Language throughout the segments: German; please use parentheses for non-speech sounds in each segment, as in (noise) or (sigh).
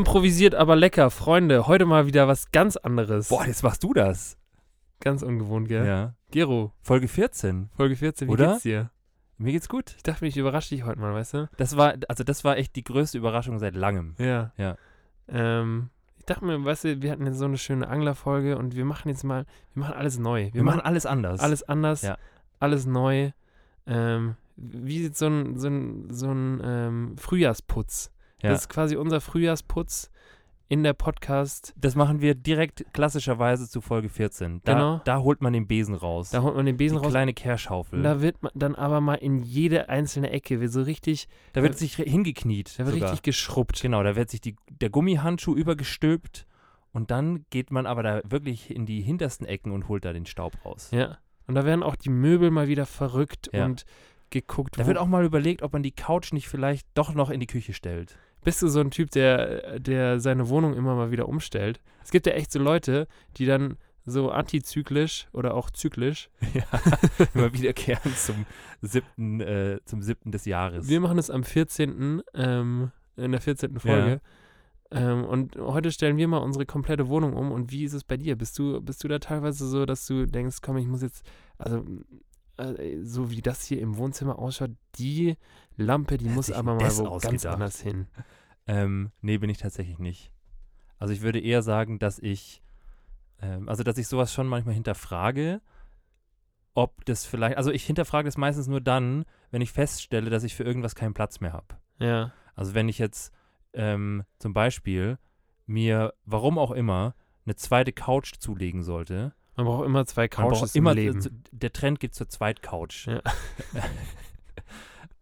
Improvisiert, aber lecker. Freunde, heute mal wieder was ganz anderes. Boah, jetzt machst du das. Ganz ungewohnt, gell? Ja. Gero, Folge 14. Folge 14, wie Oder? geht's dir? Mir geht's gut. Ich dachte ich überrasche dich heute mal, weißt du? Das war, also das war echt die größte Überraschung seit langem. Ja. Ja. Ähm, ich dachte mir, weißt du, wir hatten jetzt so eine schöne Anglerfolge und wir machen jetzt mal, wir machen alles neu. Wir machen alles anders. alles anders, Ja. alles neu. Ähm, wie sieht so ein, so ein, so ein ähm, Frühjahrsputz? Ja. Das ist quasi unser Frühjahrsputz in der Podcast. Das machen wir direkt klassischerweise zu Folge 14. Da, Genau. da holt man den Besen raus. Da holt man den Besen die raus. kleine Kehrschaufel. da wird man dann aber mal in jede einzelne Ecke, wird so richtig, Da wird sich hingekniet. da wird sogar. richtig geschrubbt. Genau, da wird sich die, der Gummihandschuh übergestülpt und dann geht man aber da wirklich in die hintersten Ecken und holt da den Staub raus. Ja. Und da werden auch die Möbel mal wieder verrückt Ja. und geguckt. Da wird auch mal überlegt, ob man die Couch nicht vielleicht doch noch in die Küche stellt. Bist du so ein Typ, der, der seine Wohnung immer mal wieder umstellt? Es gibt ja echt so Leute, die dann so antizyklisch oder auch zyklisch. (laughs) ja, (laughs) immer wiederkehren zum siebten, äh, zum siebten des Jahres. Wir machen es am 14. Ähm, in der 14. Folge. Ähm, und heute stellen wir mal unsere komplette Wohnung um. Und wie ist es bei dir? Bist du, bist du da teilweise so, dass du denkst, komm, ich muss jetzt, also äh, so wie das hier im Wohnzimmer ausschaut, die Lampe, die muss aber mal wo ganz ausgedacht? anders hin. Ähm, nee, bin ich tatsächlich nicht. Also ich würde eher sagen, dass ich, ähm, also dass ich sowas schon manchmal hinterfrage, ob das vielleicht, also ich hinterfrage das meistens nur dann, wenn ich feststelle, dass ich für irgendwas keinen Platz mehr habe. Ja. Also wenn ich jetzt ähm, zum Beispiel mir, warum auch immer, eine zweite Couch zulegen sollte. Man braucht immer zwei Couches im Leben. zu- Der Trend geht zur Zweitcouch. Ja. (laughs)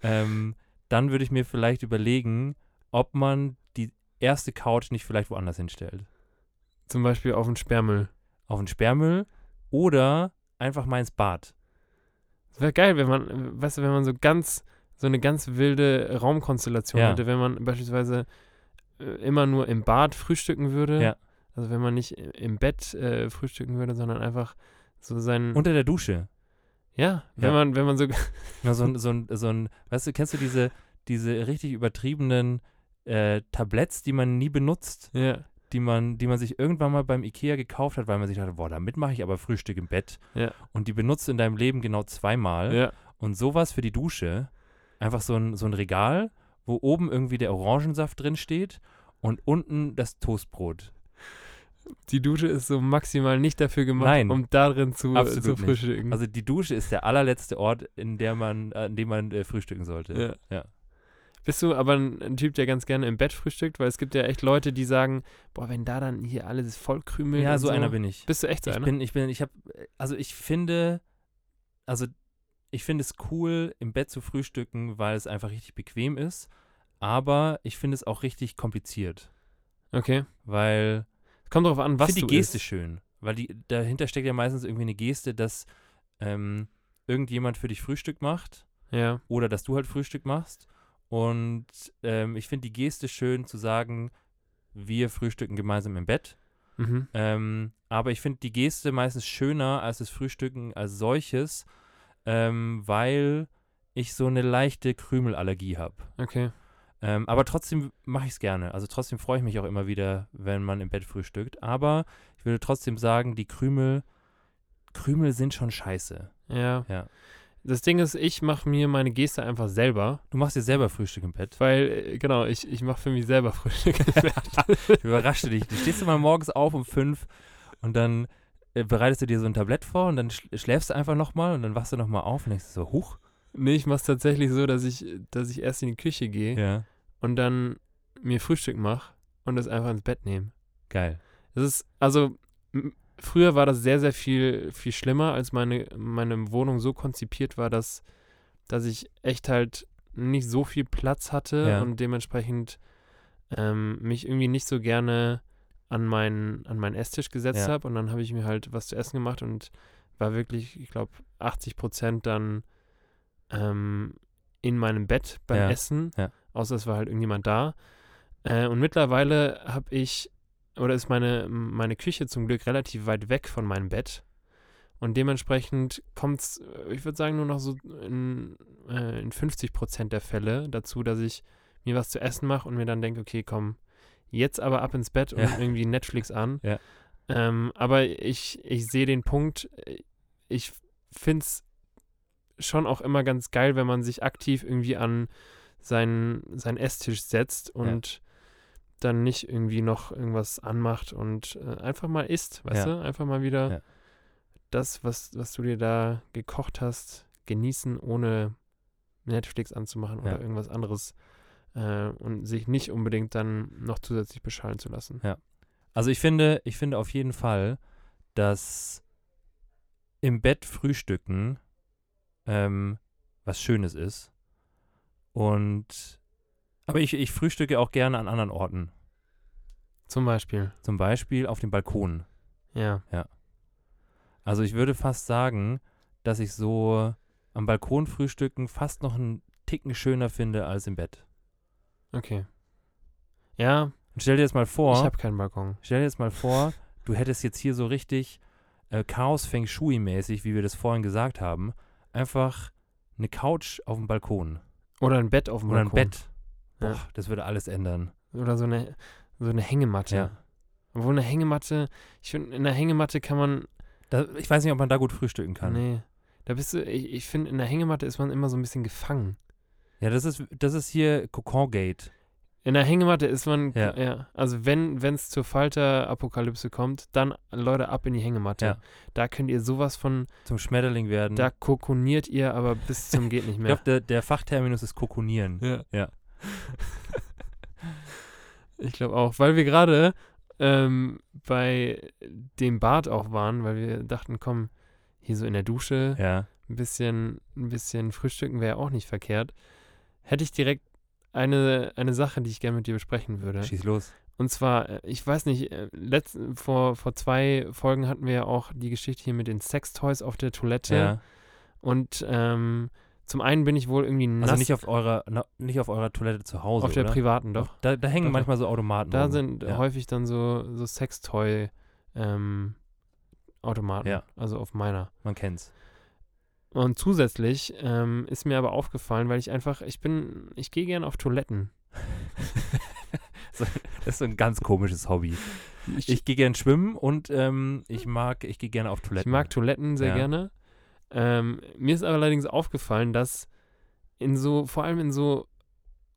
ähm, dann würde ich mir vielleicht überlegen, ob man die erste Couch nicht vielleicht woanders hinstellt. Zum Beispiel auf den Sperrmüll. Auf den Sperrmüll oder einfach mal ins Bad. Es wäre geil, wenn man, weißt du, wenn man so ganz, so eine ganz wilde Raumkonstellation Ja. hätte, wenn man beispielsweise äh, immer nur im Bad frühstücken würde. Ja. Also wenn man nicht im Bett äh, frühstücken würde, sondern einfach so sein. Unter der Dusche. ja, wenn Ja. man, wenn man so. (laughs) Ja, so, ein, so, ein, so ein, weißt du, kennst du diese, diese richtig übertriebenen äh, Tabletts, die man nie benutzt? ja, die man, die man sich irgendwann mal beim Ikea gekauft hat, weil man sich dachte, boah, damit mache ich aber Frühstück im Bett. Ja. Und die benutzt in deinem Leben genau zweimal. ja. Und sowas für die Dusche, einfach so ein, so ein Regal, wo oben irgendwie der Orangensaft drin steht und unten das Toastbrot. Die Dusche ist so maximal nicht dafür gemacht, Nein. um darin zu, Absolut zu nicht. frühstücken. Also die Dusche ist der allerletzte Ort, in der man, äh, an dem man äh, frühstücken sollte. Ja. ja. Bist du aber ein, ein Typ, der ganz gerne im Bett frühstückt? Weil es gibt ja echt Leute, die sagen, boah, wenn da dann hier alles voll krümelt. Ja, und so einer bin ich. Bist du echt so Ich einer? bin, ich bin, ich habe, also ich finde, also ich finde es cool, im Bett zu frühstücken, weil es einfach richtig bequem ist. Aber ich finde es auch richtig kompliziert, okay. weil Kommt drauf an, ich was finde du die Geste isst. schön, weil die dahinter steckt ja meistens irgendwie eine Geste, dass ähm, irgendjemand für dich Frühstück macht Ja. oder dass du halt Frühstück machst. Und ähm, ich finde die Geste schön zu sagen, wir frühstücken gemeinsam im Bett. Mhm. Ähm, aber ich finde die Geste meistens schöner als das Frühstücken als solches, ähm, weil ich so eine leichte Krümelallergie habe. Okay. Ähm, aber trotzdem mache ich es gerne. Also trotzdem freue ich mich auch immer wieder, wenn man im Bett frühstückt. Aber ich würde trotzdem sagen, die Krümel, Krümel sind schon scheiße. Ja. Ja. Das Ding ist, ich mache mir meine Geste einfach selber, Du machst dir selber Frühstück im Bett. weil, äh, genau, ich, ich mache für mich selber Frühstück. (laughs) Ich überrasche dich. Du stehst immer morgens auf um fünf und dann äh, bereitest du dir so ein Tablett vor und dann schl schläfst du einfach nochmal und dann wachst du nochmal auf und denkst so, huch. Nee, ich mache es tatsächlich so, dass ich, dass ich erst in die Küche gehe Ja, und dann mir Frühstück mache und das einfach ins Bett nehme. geil. Das ist, also, m- früher war das sehr, sehr viel, viel schlimmer, als meine, meine Wohnung so konzipiert war, dass, dass ich echt halt nicht so viel Platz hatte Ja. und dementsprechend ähm, mich irgendwie nicht so gerne an meinen, an meinen Esstisch gesetzt Ja. habe und dann habe ich mir halt was zu essen gemacht und war wirklich, ich glaube, 80 Prozent dann ähm, in meinem Bett beim Ja. Essen, Ja. außer es war halt irgendjemand da. Äh, und mittlerweile habe ich, oder ist meine, meine Küche zum Glück relativ weit weg von meinem Bett. Und dementsprechend kommt es, ich würde sagen, nur noch so in, äh, in 50 Prozent der Fälle dazu, dass ich mir was zu essen mache und mir dann denke, okay, komm, jetzt aber ab ins Bett und Ja. irgendwie Netflix an. Ja. Ähm, aber ich, ich sehe den Punkt, äh, ich finde es schon auch immer ganz geil, wenn man sich aktiv irgendwie an seinen, seinen Esstisch setzt und dann nicht irgendwie noch irgendwas anmacht und äh, einfach mal isst, weißt Ja. du? Einfach mal wieder Ja. das, was, was du dir da gekocht hast, genießen, ohne Netflix anzumachen Ja. oder irgendwas anderes äh, und sich nicht unbedingt dann noch zusätzlich beschallen zu lassen. Also ich finde, ich finde auf jeden Fall, dass im Bett frühstücken ähm, was Schönes ist. Und aber ich, ich frühstücke auch gerne an anderen Orten. Zum Beispiel. Zum Beispiel auf dem Balkon. Ja. Also ich würde fast sagen, dass ich so am Balkon frühstücken fast noch einen Ticken schöner finde als im Bett. Okay. Ja, Und stell dir jetzt mal vor, ich habe keinen Balkon. stell dir jetzt mal vor, (laughs) du hättest jetzt hier so richtig äh, Chaos Feng Shui mäßig, wie wir das vorhin gesagt haben, einfach eine Couch auf dem Balkon Oder ein Bett auf dem oder ein Balkon. Bett. Ja. Boah, das würde alles ändern. Oder so eine, so eine Hängematte. Ja. Obwohl eine Hängematte, ich finde, in der Hängematte kann man, Da, ich weiß nicht, ob man da gut frühstücken kann. nee, da bist du, ich, ich finde, in der Hängematte ist man immer so ein bisschen gefangen. Ja, das ist, das ist hier Cocon Gate. In der Hängematte ist man, ja, Ja. also wenn es zur Falter-Apokalypse kommt, dann Leute ab in die Hängematte. Ja. Da könnt ihr sowas von, Zum Schmetterling werden. da kokoniert ihr aber bis zum (laughs) geht nicht ich mehr. glaube, der, der Fachterminus ist Kokonieren. Ja. Ja. (laughs) ich glaube auch, weil wir gerade ähm, bei dem Bad auch waren, weil wir dachten, komm, hier so in der Dusche Ja. ein bisschen, ein bisschen frühstücken wäre auch nicht verkehrt. Hätte ich direkt eine, eine Sache, die ich gerne mit dir besprechen würde. Schieß los. Und zwar, äh, ich weiß nicht, äh, letzt, vor, vor zwei Folgen hatten wir ja auch die Geschichte hier mit den Sextoys auf der Toilette. Ja. Und ähm, zum einen bin ich wohl irgendwie nass Also nicht auf eurer, na, nicht auf eurer Toilette zu Hause, auf der oder? privaten, doch. Da, da hängen Doch, manchmal so Automaten. Da rum. sind ja. häufig dann so, so Sextoy ähm. Ja. Also auf meiner. Man kennt's. Und zusätzlich ähm, ist mir aber aufgefallen, weil ich einfach, ich bin, ich gehe gerne auf Toiletten. (laughs) Das ist so ein ganz komisches Hobby. Ich gehe gern schwimmen und ähm, ich mag, ich gehe gerne auf Ich Toiletten. mag Toiletten sehr Ja. gerne. Ähm, mir ist aber allerdings aufgefallen, dass in so, vor allem in so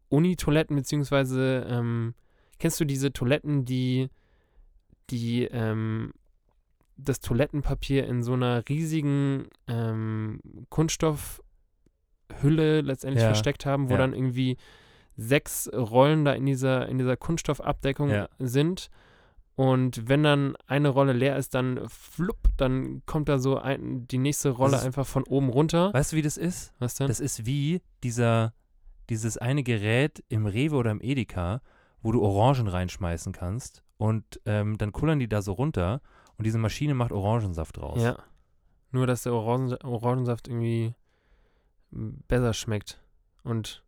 Uni-Toiletten, beziehungsweise, ähm, kennst du diese Toiletten, die, die, ähm, das Toilettenpapier in so einer riesigen ähm, Kunststoffhülle letztendlich Ja. versteckt haben, wo Ja. dann irgendwie sechs Rollen da in dieser, in dieser Kunststoffabdeckung Ja. sind. Und wenn dann eine Rolle leer ist, dann flupp, dann kommt da so ein, die nächste Rolle ist- einfach von oben runter. Weißt du, wie das ist? Was denn? Das ist wie dieser, dieses eine Gerät im Rewe oder im Edeka, wo du Orangen reinschmeißen kannst und ähm, dann kullern die da so runter und diese Maschine macht Orangensaft raus. ja. Nur, dass der Orangen, Orangensaft irgendwie besser schmeckt und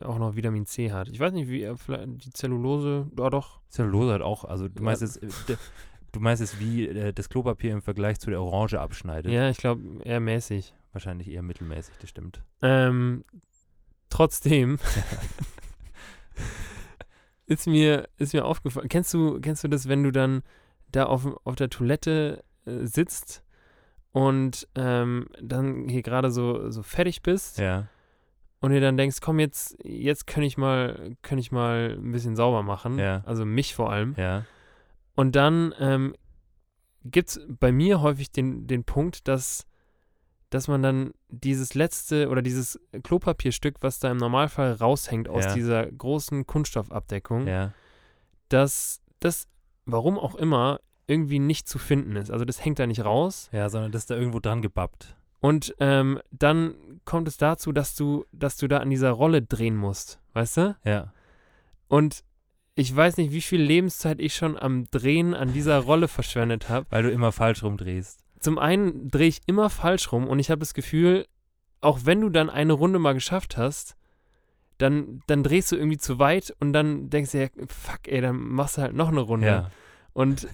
auch noch Vitamin C hat. Ich weiß nicht, wie vielleicht die Zellulose, ja doch. Zellulose hat auch, also du Ja. meinst jetzt, äh, du meinst jetzt, wie äh, das Klopapier im Vergleich zu der Orange abschneidet. Ja, ich glaube eher mäßig. Wahrscheinlich eher mittelmäßig, das stimmt. Ähm, trotzdem (laughs) ist mir, ist mir aufgefallen. Kennst du, kennst du das, wenn du dann da auf, auf der Toilette äh, sitzt und ähm, dann hier gerade so, so fertig bist Ja. und dir dann denkst, komm, jetzt, jetzt kann ich mal, kann ich mal ein bisschen sauber machen. Ja. Also mich vor allem. Ja. Und dann ähm, gibt es bei mir häufig den, den Punkt, dass, dass man dann dieses letzte oder dieses Klopapierstück, was da im Normalfall raushängt aus Ja. dieser großen Kunststoffabdeckung, Ja. dass das, warum auch immer, irgendwie nicht zu finden ist. Also das hängt da nicht raus. Ja, sondern das ist da irgendwo dran gebappt. Und ähm, dann kommt es dazu, dass du, dass du da an dieser Rolle drehen musst, weißt du? Ja. Und ich weiß nicht, wie viel Lebenszeit ich schon am Drehen an dieser Rolle verschwendet habe. Weil du immer falsch rumdrehst. zum einen drehe ich immer falsch rum und ich habe das Gefühl, auch wenn du dann eine Runde mal geschafft hast, dann, dann drehst du irgendwie zu weit und dann denkst du ja, fuck, ey, dann machst du halt noch eine Runde. Ja. Und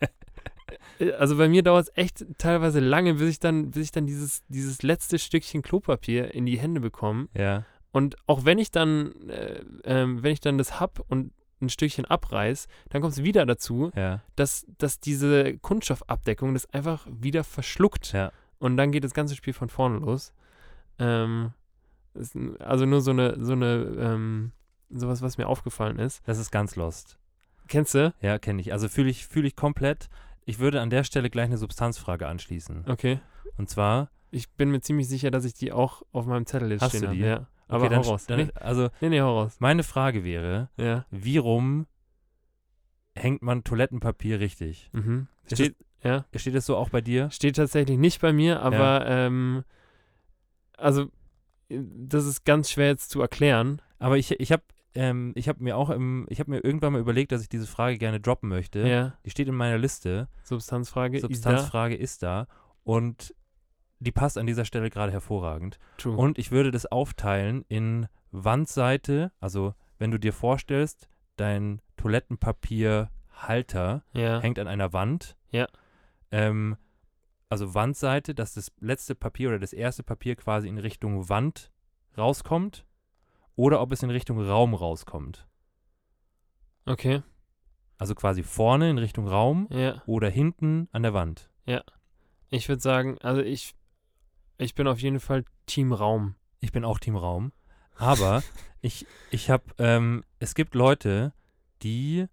(laughs) äh, also bei mir dauert es echt teilweise lange, bis ich dann, bis ich dann dieses, dieses letzte Stückchen Klopapier in die Hände bekomme. Ja. Und auch wenn ich dann, äh, ähm, wenn ich dann das hab und ein Stückchen abreiß, dann kommt es wieder dazu, Ja. dass, dass diese Kunststoffabdeckung das einfach wieder verschluckt. Ja. Und dann geht das ganze Spiel von vorne los. Ähm, ist, also nur so eine, so eine, ähm, sowas, was mir aufgefallen ist. Das ist ganz lost. Kennst du? Ja, kenne ich. Also fühle ich, fühle ich komplett. Ich würde an der Stelle gleich eine Substanzfrage anschließen. Okay. Und zwar, Ich bin mir ziemlich sicher, dass ich die auch auf meinem Zettel jetzt Hast stehen du habe. die? Ja. Aber okay, hau dann, raus. dann, nee, also nee, nee, hau raus. meine Frage wäre, Ja. wie rum hängt man Toilettenpapier richtig? Mhm. Steht, ja. Steht das so auch bei dir? Steht tatsächlich nicht bei mir, aber ähm, also das ist ganz schwer jetzt zu erklären. Aber ich, ich habe ähm, ich hab mir auch im, ich habe mir irgendwann mal überlegt, dass ich diese Frage gerne droppen möchte. Ja. Die steht in meiner Liste. Substanzfrage. ist Substanzfrage ist da. Und die passt an dieser Stelle gerade hervorragend. da. True. Und ich würde das aufteilen in Wandseite, also wenn du dir vorstellst, dein Toilettenpapierhalter ja. hängt an einer Wand. Ja. Ähm, also Wandseite, dass das letzte Papier oder das erste Papier quasi in Richtung Wand rauskommt oder ob es in Richtung Raum rauskommt. Okay. Also quasi vorne in Richtung Raum Ja. oder hinten an der Wand. Ich würde sagen, also ich, ich bin auf jeden Fall Team Raum. Ich bin auch Team Raum. Aber (laughs) ich, ich habe, ähm, es gibt Leute, die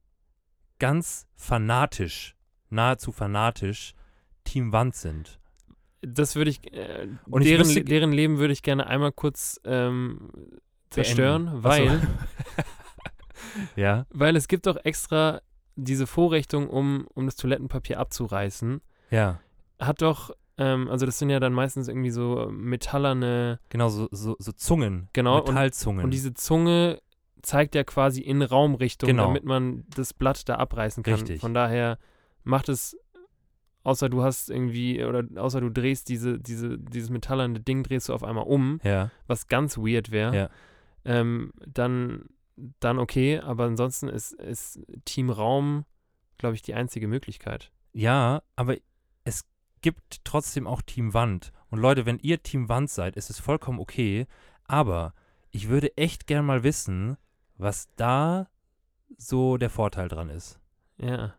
ganz fanatisch, nahezu fanatisch Team Wand sind. Das würde ich, äh, Und ich deren, wüsste- deren Leben würde ich gerne einmal kurz ähm, zerstören, weil, Ach (laughs) ja, weil es gibt doch extra diese Vorrichtung, um, um das Toilettenpapier abzureißen. ja, Hat doch, ähm, also das sind ja dann meistens irgendwie so metallerne, genau, so, so, so Zungen, Genau, und- Metallzungen. und diese Zunge zeigt ja quasi in Raumrichtung, Genau. damit man das Blatt da abreißen kann. Richtig. Von daher macht es, außer du hast irgendwie, oder außer du drehst diese, diese, dieses metallerne Ding, drehst du auf einmal um, ja, was ganz weird wäre, Ja. ähm, dann, dann okay, aber ansonsten ist, ist Team Raum, glaube ich, die einzige Möglichkeit. ja, aber es gibt trotzdem auch Team Wand. Und Leute, wenn ihr Team Wand seid, ist es vollkommen okay. Aber ich würde echt gern mal wissen, was da so der Vorteil dran ist. Ja.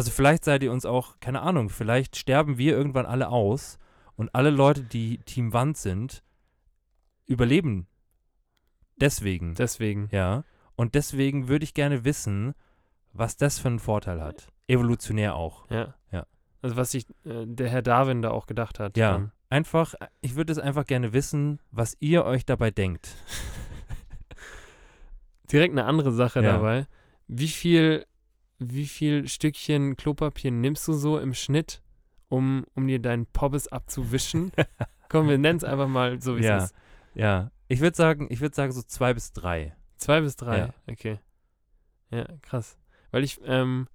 Also vielleicht seid ihr uns auch, keine Ahnung, vielleicht sterben wir irgendwann alle aus und alle Leute, die Team Wand sind, überleben. Deswegen. Deswegen. ja. Und deswegen würde ich gerne wissen, was das für einen Vorteil hat. Evolutionär auch. Ja. Ja. Also was sich äh, der Herr Darwin da auch gedacht hat. Ja. dann. Einfach, ich würde es einfach gerne wissen, was ihr euch dabei denkt. (laughs) Direkt eine andere Sache Ja. dabei. Wie viel, wie viel Stückchen Klopapier nimmst du so im Schnitt, um, um dir deinen Pobbes abzuwischen? (laughs) Komm, wir nennen es einfach mal so, wie Ja. es ist. Ja. Ich würde sagen, ich würde sagen so zwei bis drei. Zwei bis drei. Ja. Okay. Ja, krass. Weil ich, ähm,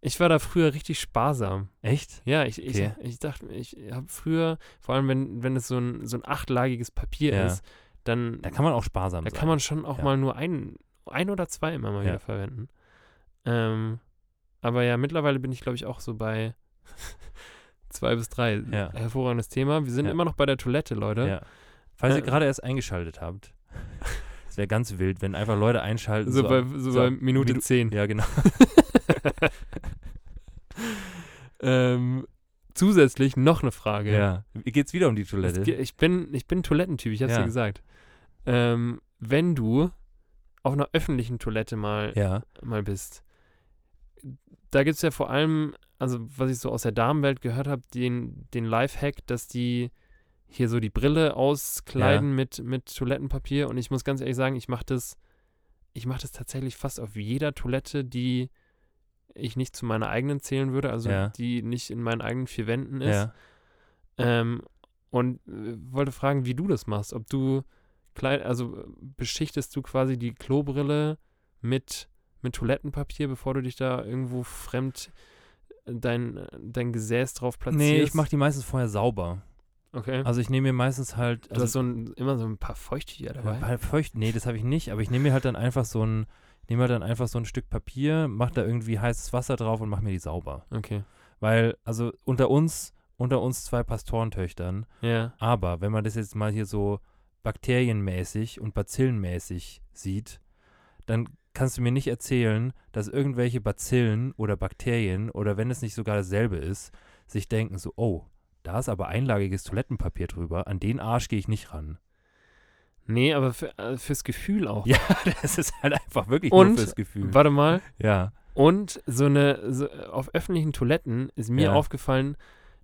ich war da früher richtig sparsam. Echt? Ja, ich, Okay. ich, ich dachte, ich habe früher, vor allem wenn, wenn es so ein, so ein achtlagiges Papier Ja. ist, dann, Da kann man auch sparsam da sein. kann man schon auch Ja. mal nur ein, ein oder zwei immer mal wieder verwenden. Ähm, aber ja, mittlerweile bin ich, glaube ich, auch so bei (laughs) zwei bis drei. Ja. Hervorragendes Thema. Wir sind Ja. immer noch bei der Toilette, Leute. Ja. Falls ihr Äh, gerade erst eingeschaltet habt. Es wäre ganz wild, wenn einfach Leute einschalten. So, bei, am- so, so bei Minute Minu- zehn. Ja, genau. (laughs) ähm, zusätzlich noch eine Frage. Ja. Geht's wieder um die Es Toilette? ge- Ich bin, ich bin Toilettentyp, ich hab's Ja. dir gesagt. Ähm, wenn du auf einer öffentlichen Toilette mal, Ja. mal bist, da gibt es ja vor allem, also was ich so aus der Damenwelt gehört habe, den, den Lifehack, dass die hier so die Brille auskleiden mit, mit Toilettenpapier. Und ich muss ganz ehrlich sagen, ich mache das, ich mache das tatsächlich fast auf jeder Toilette, die ich nicht zu meiner eigenen zählen würde, also Ja. die nicht in meinen eigenen vier Wänden ist. Ja. Ähm, und äh, wollte fragen, wie du das machst. Ob du klein, also äh, beschichtest du quasi die Klobrille mit, mit Toilettenpapier, bevor du dich da irgendwo fremd äh, dein, dein Gesäß drauf platzierst? Nee, ich mache die meistens vorher sauber. Okay. Also ich nehme mir meistens halt. du hast Also, so ein, immer so ein paar Feuchttücher dabei. Halt feucht, nee, das habe ich nicht, aber ich nehme mir halt dann einfach so ein, nehme halt dann einfach so ein Stück Papier, mache da irgendwie heißes Wasser drauf und mache mir die sauber. Okay. Weil, also unter uns, unter uns zwei Pastorentöchtern, Ja. aber wenn man das jetzt mal hier so bakterienmäßig und bazillenmäßig sieht, dann kannst du mir nicht erzählen, dass irgendwelche Bazillen oder Bakterien oder wenn es nicht sogar dasselbe ist, sich denken so, oh, da ist aber einlagiges Toilettenpapier drüber, an den Arsch gehe ich nicht ran. Nee, aber für, äh, fürs Gefühl auch. Ja, (laughs) das ist halt einfach wirklich Und, nur fürs Gefühl. Warte mal. Ja, Und so eine, so, auf öffentlichen Toiletten ist mir Ja. aufgefallen,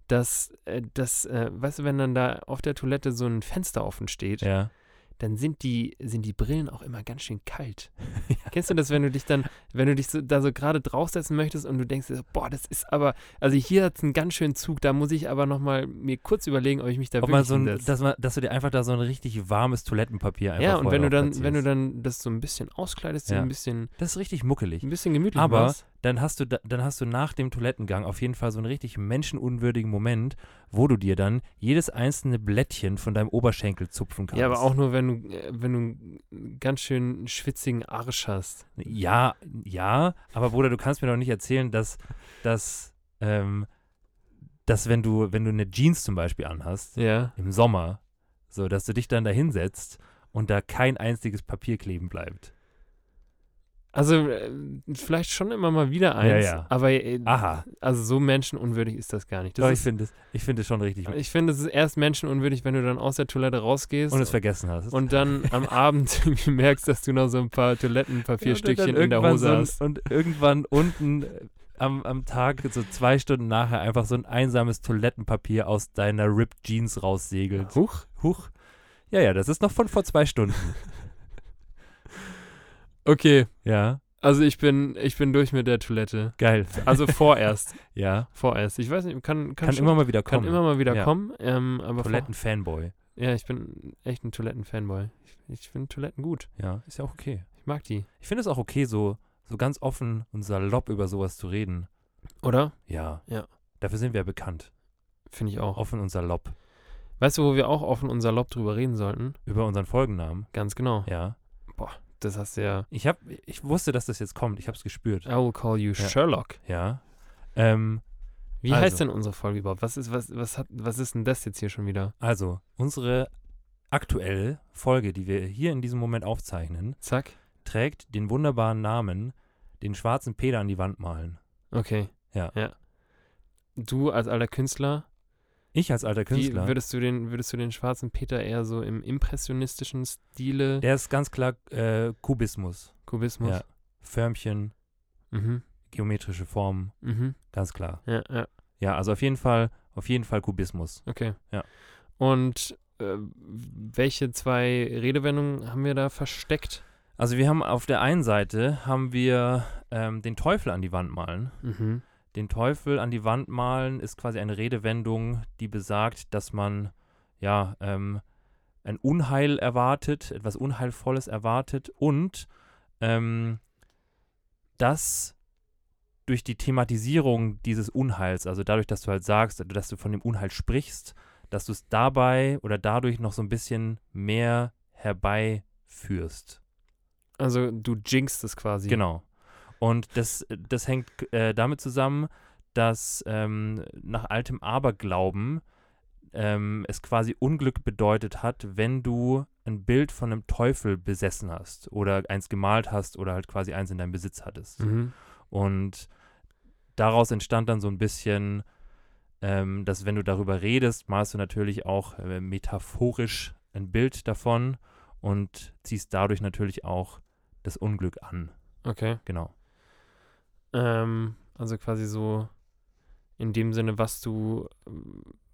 dass, äh, dass äh, weißt du, wenn dann da auf der Toilette so ein Fenster offen steht, ja. Dann sind die, sind die Brillen auch immer ganz schön kalt. (laughs) (laughs) Kennst du das, wenn du dich dann, wenn du dich so, da so gerade draufsetzen möchtest und du denkst, boah, das ist aber, also hier hat es einen ganz schönen Zug, da muss ich aber nochmal mir kurz überlegen, ob ich mich da Ob wirklich so ein, dass, man, dass du dir einfach da so ein richtig warmes Toilettenpapier einfach Ja, und wenn du dann, wenn du platzierst. dann das so ein bisschen auskleidest, Ja. ein bisschen, Das ist richtig muckelig. ein bisschen gemütlich Aber machst. Dann hast du da, dann hast du nach dem Toilettengang auf jeden Fall so einen richtig menschenunwürdigen Moment, wo du dir dann jedes einzelne Blättchen von deinem Oberschenkel zupfen kannst. Ja, aber auch nur, wenn du, äh, wenn du einen ganz schön schwitzigen Arsch hast. Ja, ja, aber Bruder, du kannst mir doch nicht erzählen, dass, dass, ähm, dass wenn du, wenn du eine Jeans zum Beispiel anhast, Ja. im Sommer, so, dass du dich dann da hinsetzt und da kein einziges Papier kleben bleibt. Also äh, vielleicht schon immer mal wieder eins, ja. aber äh, Aha. also so menschenunwürdig ist das gar nicht. Das Doch, ich finde es ich es schon richtig. ich finde, es ist erst menschenunwürdig, wenn du dann aus der Toilette rausgehst Und es vergessen hast. und dann am (laughs) Abend merkst, dass du noch so ein paar Toilettenpapierstückchen Ja, in der Hose hast. So ein, und irgendwann unten äh, am, am Tag, so zwei Stunden nachher, einfach so ein einsames Toilettenpapier aus deiner Ripped Jeans raussegelt. Huch. Huch. Ja, ja, das ist noch von vor zwei Stunden. (laughs) Okay, Ja, also ich bin, ich bin durch mit der Toilette. geil. Also vorerst. (laughs) Ja, vorerst. Ich weiß nicht, kann, kann, kann, schon, immer mal wieder kann kommen. immer mal wieder Ja. kommen. Ähm, Toiletten-Fanboy. ja, ich bin echt ein Toiletten-Fanboy. Ich, ich finde Toiletten gut. Ja, ist ja auch okay. Ich mag die. Ich finde es auch okay, so, so ganz offen und salopp über sowas zu reden. Oder? Ja. Ja. Dafür sind wir ja bekannt. Finde ich auch. Offen und salopp. Weißt du, wo wir auch offen und salopp drüber reden sollten? Über unseren Folgennamen. Ganz genau. Ja. Das hast du ja. Ich, hab, ich wusste, dass das jetzt kommt. Ich habe es gespürt. I will call you Ja. Sherlock. Ja. Ähm, Wie Also. heißt denn unsere Folge überhaupt? Was ist, was, was, hat, was ist denn das jetzt hier schon wieder? also, unsere aktuelle Folge, die wir hier in diesem Moment aufzeichnen, Zack. trägt den wunderbaren Namen, den schwarzen Peter an die Wand malen. Okay. Ja. ja. Du als alter Künstler, Ich als alter Künstler, wie würdest du den, würdest du den schwarzen Peter eher so im impressionistischen Stile, der ist ganz klar äh, Kubismus. Kubismus? Ja. Förmchen, Mhm. geometrische Formen, Mhm. ganz klar. Ja, ja. Ja, also auf jeden Fall, auf jeden Fall Kubismus. Okay. Ja. Und äh, welche zwei Redewendungen haben wir da versteckt? Also wir haben auf der einen Seite haben wir ähm, den Teufel an die Wand malen. Mhm. Den Teufel an die Wand malen ist quasi eine Redewendung, die besagt, dass man ja ähm, ein Unheil erwartet, etwas Unheilvolles erwartet und ähm, dass durch die Thematisierung dieses Unheils, also dadurch, dass du halt sagst, dass du von dem Unheil sprichst, dass du es dabei oder dadurch noch so ein bisschen mehr herbeiführst. Also du jinxst es quasi. Genau. Und das, das hängt äh, damit zusammen, dass ähm, nach altem Aberglauben ähm, es quasi Unglück bedeutet hat, wenn du ein Bild von einem Teufel besessen hast oder eins gemalt hast oder halt quasi eins in deinem Besitz hattest. Mhm. Und daraus entstand dann so ein bisschen, ähm, dass wenn du darüber redest, malst du natürlich auch äh, metaphorisch ein Bild davon und ziehst dadurch natürlich auch das Unglück an. Okay. Genau. Ähm, also quasi so in dem Sinne, was du,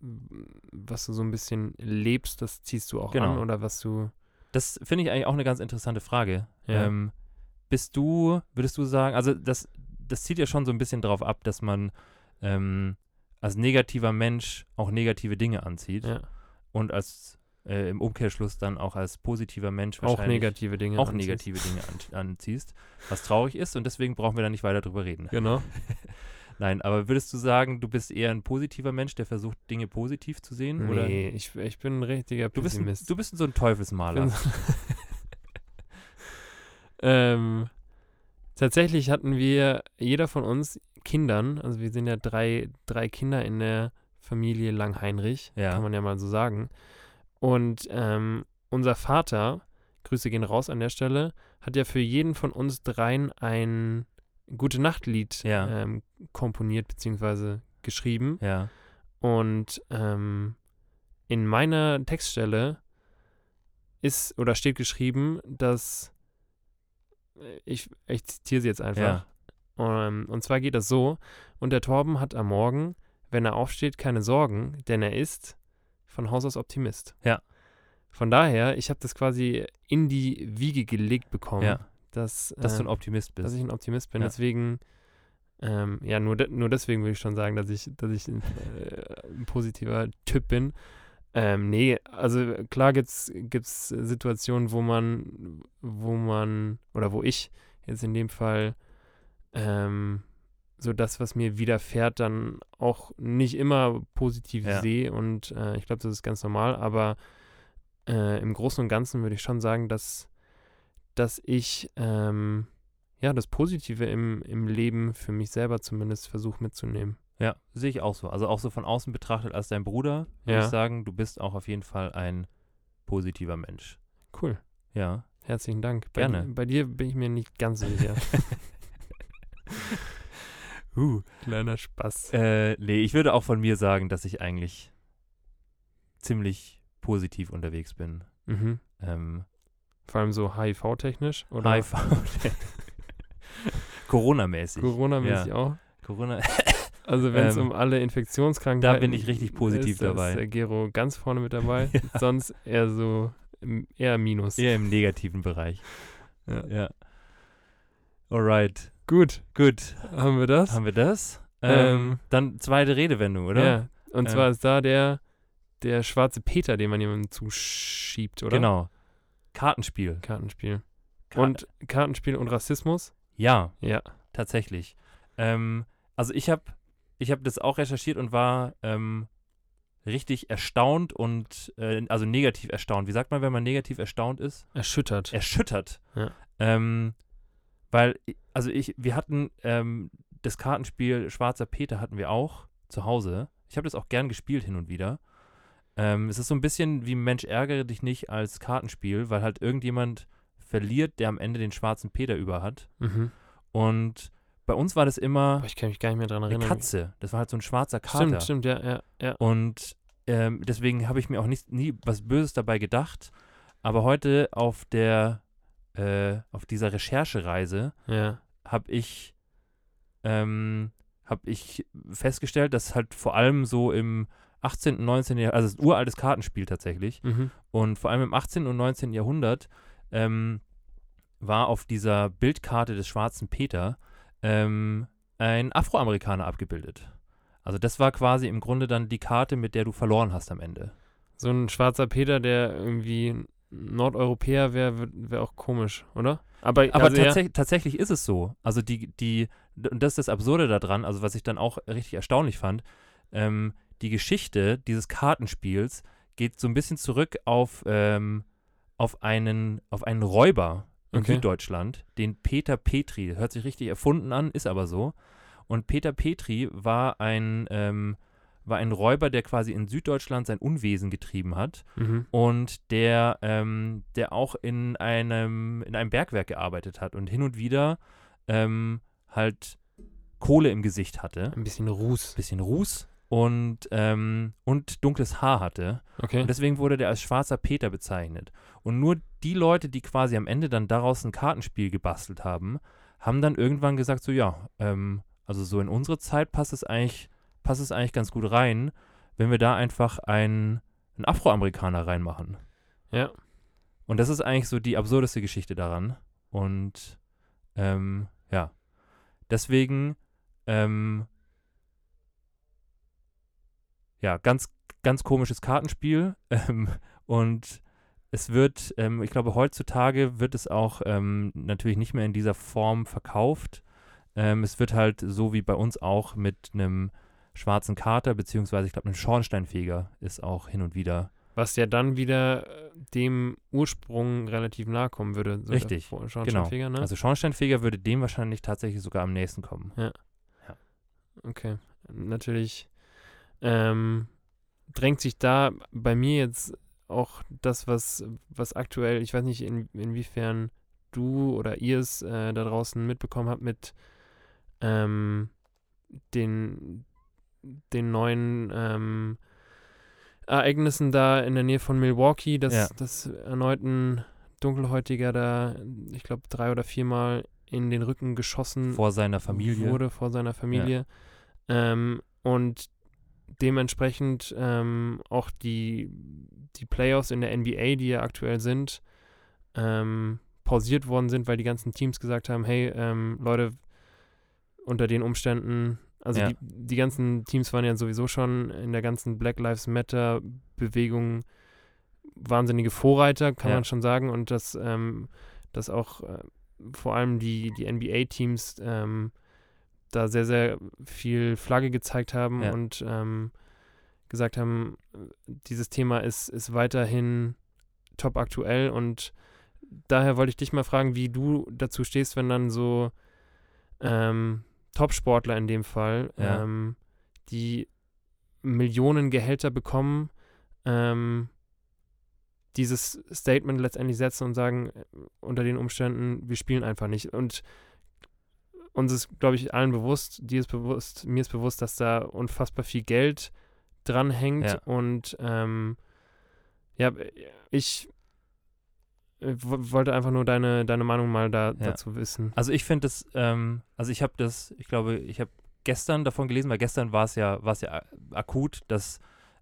was du so ein bisschen lebst, das ziehst du auch Genau. an oder was du. Das finde ich eigentlich auch eine ganz interessante Frage. Ja. Ähm, bist du, würdest du sagen, also das, das zieht ja schon so ein bisschen darauf ab, dass man ähm, als negativer Mensch auch negative Dinge anzieht Ja. und als äh, im Umkehrschluss dann auch als positiver Mensch Auch wahrscheinlich negative Dinge. auch anziehst. negative Dinge an, anziehst, was traurig ist und deswegen brauchen wir da nicht weiter drüber reden. Genau. (laughs) Nein, aber würdest du sagen, du bist eher ein positiver Mensch, der versucht, Dinge positiv zu sehen? Oder? Nee, ich, ich bin ein richtiger Du bist, ein, Pessimist. du bist so ein Teufelsmaler. so- (laughs) ähm, tatsächlich hatten wir, jeder von uns Kindern, also wir sind ja drei, drei Kinder in der Familie Langheinrich, Ja. kann man ja mal so sagen. Und ähm, unser Vater, Grüße gehen raus an der Stelle, hat ja für jeden von uns dreien ein Gute-Nacht-Lied Ja. ähm, komponiert bzw. geschrieben. Ja. Und ähm, in meiner Textstelle ist oder steht geschrieben, dass äh, ich, ich zitiere sie jetzt einfach. Ja. Ähm, und zwar geht das so: Und der Torben hat am Morgen, wenn er aufsteht, keine Sorgen, denn er ist von Haus aus Optimist. Ja. Von daher, ich habe das quasi in die Wiege gelegt bekommen, Ja. dass, Dass du ein Optimist bist. dass ich ein Optimist bin. Ja. Deswegen, ähm, ja, nur, de nur deswegen würde ich schon sagen, dass ich, dass ich ein, äh, ein positiver Typ bin. Ähm, nee, also klar gibt es Situationen, wo man, wo man, oder wo ich jetzt in dem Fall ähm, so das, was mir widerfährt, dann auch nicht immer positiv Ja. sehe und äh, ich glaube, das ist ganz normal, aber äh, im Großen und Ganzen würde ich schon sagen, dass, dass ich ähm, ja das Positive im, im Leben für mich selber zumindest versuche mitzunehmen. Ja, sehe ich auch so. Also auch so von außen betrachtet als dein Bruder, würde Ja. ich sagen, du bist auch auf jeden Fall ein positiver Mensch. Cool. Ja. Herzlichen Dank. Bei, Gerne. Bei dir bin ich mir nicht ganz sicher. (laughs) Uh. Kleiner Spaß. Äh, nee, ich würde auch von mir sagen, dass ich eigentlich ziemlich positiv unterwegs bin. Mhm. Ähm, Vor allem so HIV-technisch oder HIV. (laughs) Corona-mäßig. Corona-mäßig auch. Corona. (laughs) Also wenn es Ähm, um alle Infektionskrankheiten da bin ich richtig positiv ist, da dabei. Ist der Gero ganz vorne mit dabei. (laughs) Ja. Sonst eher so im- eher Minus. Eher im negativen Bereich. Ja. Ja. Alright. Gut, Gut. haben wir das? Haben wir das? Ähm, Ähm, dann zweite Redewendung, oder? Ja. Und Ähm. zwar ist da der der schwarze Peter, den man jemandem zuschiebt, oder? Genau. Kartenspiel. Kartenspiel. Ka- Und Kartenspiel und Rassismus? ja, Ja. tatsächlich. Ähm, also ich habe ich hab das auch recherchiert und war ähm, richtig erstaunt und äh, also negativ erstaunt. Wie sagt man, wenn man negativ erstaunt ist? Erschüttert. Erschüttert. Ja. Ähm, weil, also ich, wir hatten ähm, das Kartenspiel Schwarzer Peter hatten wir auch zu Hause. Ich habe das auch gern gespielt hin und wieder. Ähm, es ist so ein bisschen wie Mensch ärgere dich nicht als Kartenspiel, weil halt irgendjemand verliert, der am Ende den schwarzen Peter über hat. mhm. Und bei uns war das immer Aber ich kann mich gar nicht mehr dran eine erinnern. Katze. Das war halt so ein schwarzer Kater. Stimmt, stimmt, ja, ja, ja. Und ähm, deswegen habe ich mir auch nicht, nie was Böses dabei gedacht. Aber heute auf der, äh, auf dieser Recherchereise Ja. Habe ich, ähm, habe ich festgestellt, dass halt vor allem so im 18. und 19. Jahrhundert, also ein uraltes Kartenspiel tatsächlich, Mhm. und vor allem im 18. und 19. Jahrhundert ähm, war auf dieser Bildkarte des schwarzen Peter ähm, ein Afroamerikaner abgebildet. Also das war quasi im Grunde dann die Karte, mit der du verloren hast am Ende. So ein schwarzer Peter, der irgendwie Nordeuropäer wäre, wäre auch komisch, oder? Aber, Aber also, ja, tatsächlich, tatsächlich ist es so. Also die, die, und das ist das Absurde daran, also was ich dann auch richtig erstaunlich fand, ähm, die Geschichte dieses Kartenspiels geht so ein bisschen zurück auf, ähm, auf, einen, auf einen Räuber in Okay. Süddeutschland, den Peter Petri, hört sich richtig erfunden an, ist aber so. Und Peter Petri war ein, ähm, war ein Räuber, der quasi in Süddeutschland sein Unwesen getrieben hat mhm. und der, ähm, der auch in einem, in einem Bergwerk gearbeitet hat und hin und wieder ähm, halt Kohle im Gesicht hatte, ein bisschen Ruß. bisschen Ruß und, ähm, und dunkles Haar hatte. Okay. Und deswegen wurde der als schwarzer Peter bezeichnet. Und nur die Leute, die quasi am Ende dann daraus ein Kartenspiel gebastelt haben, haben dann irgendwann gesagt, so ja, ähm, also so in unsere Zeit passt es eigentlich, passt es eigentlich ganz gut rein, wenn wir da einfach einen, einen Afroamerikaner reinmachen. Ja. Und das ist eigentlich so die absurdeste Geschichte daran. Und ähm, ja, deswegen ähm, ja, ganz, ganz komisches Kartenspiel. (laughs) Ähm, und es wird, ähm, ich glaube, heutzutage wird es auch ähm, natürlich nicht mehr in dieser Form verkauft. Ähm, es wird halt so wie bei uns auch mit einem schwarzen Kater, beziehungsweise ich glaube, einem Schornsteinfeger ist auch hin und wieder. Was ja dann wieder äh, dem Ursprung relativ nahe kommen würde. So Richtig, Vor- Schornsteinfeger, ne? Also Schornsteinfeger würde dem wahrscheinlich tatsächlich sogar am nächsten kommen. Okay. Natürlich ähm, drängt sich da bei mir jetzt auch das, was, was aktuell, ich weiß nicht, in, inwiefern du oder ihr es äh, da draußen mitbekommen habt mit ähm, den, den neuen ähm, Ereignissen da in der Nähe von Milwaukee, dass Ja. das erneut ein Dunkelhäutiger da, ich glaube, drei oder viermal in den Rücken geschossen Vor seiner Familie. wurde vor seiner Familie. Ähm, und dementsprechend ähm, auch die, die Playoffs in der NBA, die ja aktuell sind, ähm, pausiert worden sind, weil die ganzen Teams gesagt haben, hey, ähm, Leute, unter den Umständen, also Ja. die, die ganzen Teams waren ja sowieso schon in der ganzen Black Lives Matter Bewegung wahnsinnige Vorreiter, kann Ja. man schon sagen. Und dass, ähm, dass auch äh, vor allem die, die NBA-Teams ähm, da sehr, sehr viel Flagge gezeigt haben Ja. und ähm, gesagt haben, dieses Thema ist, ist weiterhin top aktuell und daher wollte ich dich mal fragen, wie du dazu stehst, wenn dann so ähm, Top-Sportler in dem Fall, Ja. ähm, die Millionen Gehälter bekommen, ähm, dieses Statement letztendlich setzen und sagen, äh, unter den Umständen, wir spielen einfach nicht. Und uns ist, glaube ich, allen bewusst, dir ist bewusst, mir ist bewusst, dass da unfassbar viel Geld dran hängt Ja. und ähm, ja, ich wollte einfach nur deine, deine Meinung mal da, Ja. dazu wissen. Also ich finde das, ähm, also ich habe das, ich glaube, ich habe gestern davon gelesen, weil gestern war es ja, war es ja akut, dass,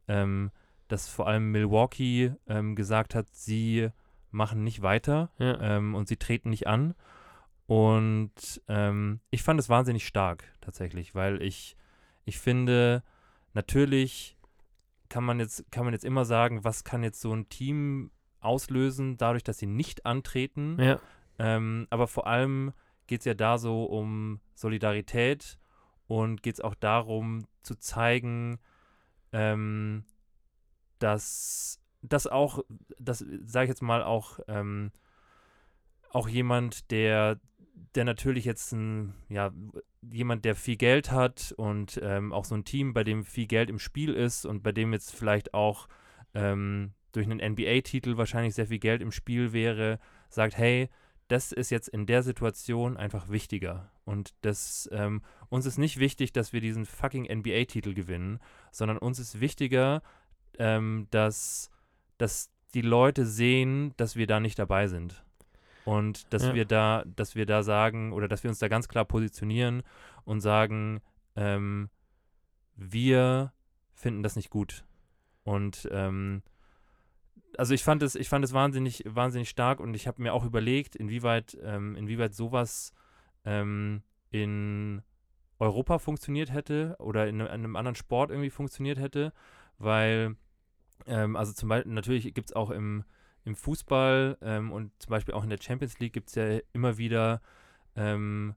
ähm, dass vor allem Milwaukee ähm, gesagt hat, sie machen nicht weiter Ja, ähm, und sie treten nicht an. Und ähm, ich fand es wahnsinnig stark tatsächlich, weil ich, ich finde, natürlich kann man jetzt, kann man jetzt immer sagen, was kann jetzt so ein Team auslösen, dadurch, dass sie nicht antreten. ja, Ähm, aber vor allem geht es ja da so um Solidarität und geht es auch darum zu zeigen, ähm, dass das auch, das sage ich jetzt mal auch, ähm, auch jemand, der, der natürlich jetzt ein, ja, jemand, der viel Geld hat und ähm, auch so ein Team, bei dem viel Geld im Spiel ist und bei dem jetzt vielleicht auch ähm, durch einen NBA-Titel wahrscheinlich sehr viel Geld im Spiel wäre, sagt, hey, das ist jetzt in der Situation einfach wichtiger. Und das, ähm, uns ist nicht wichtig, dass wir diesen fucking NBA-Titel gewinnen, sondern uns ist wichtiger, ähm, dass, dass die Leute sehen, dass wir da nicht dabei sind. Und dass Ja. wir da, dass wir da sagen, oder dass wir uns da ganz klar positionieren und sagen, ähm, wir finden das nicht gut. Und ähm, also ich fand es, ich fand es wahnsinnig, wahnsinnig stark und ich habe mir auch überlegt, inwieweit, ähm, inwieweit sowas ähm, in Europa funktioniert hätte oder in, einem- in einem anderen Sport irgendwie funktioniert hätte, weil ähm, also zum Beispiel natürlich gibt es auch im, im Fußball ähm, und zum Beispiel auch in der Champions League gibt es ja immer wieder ähm,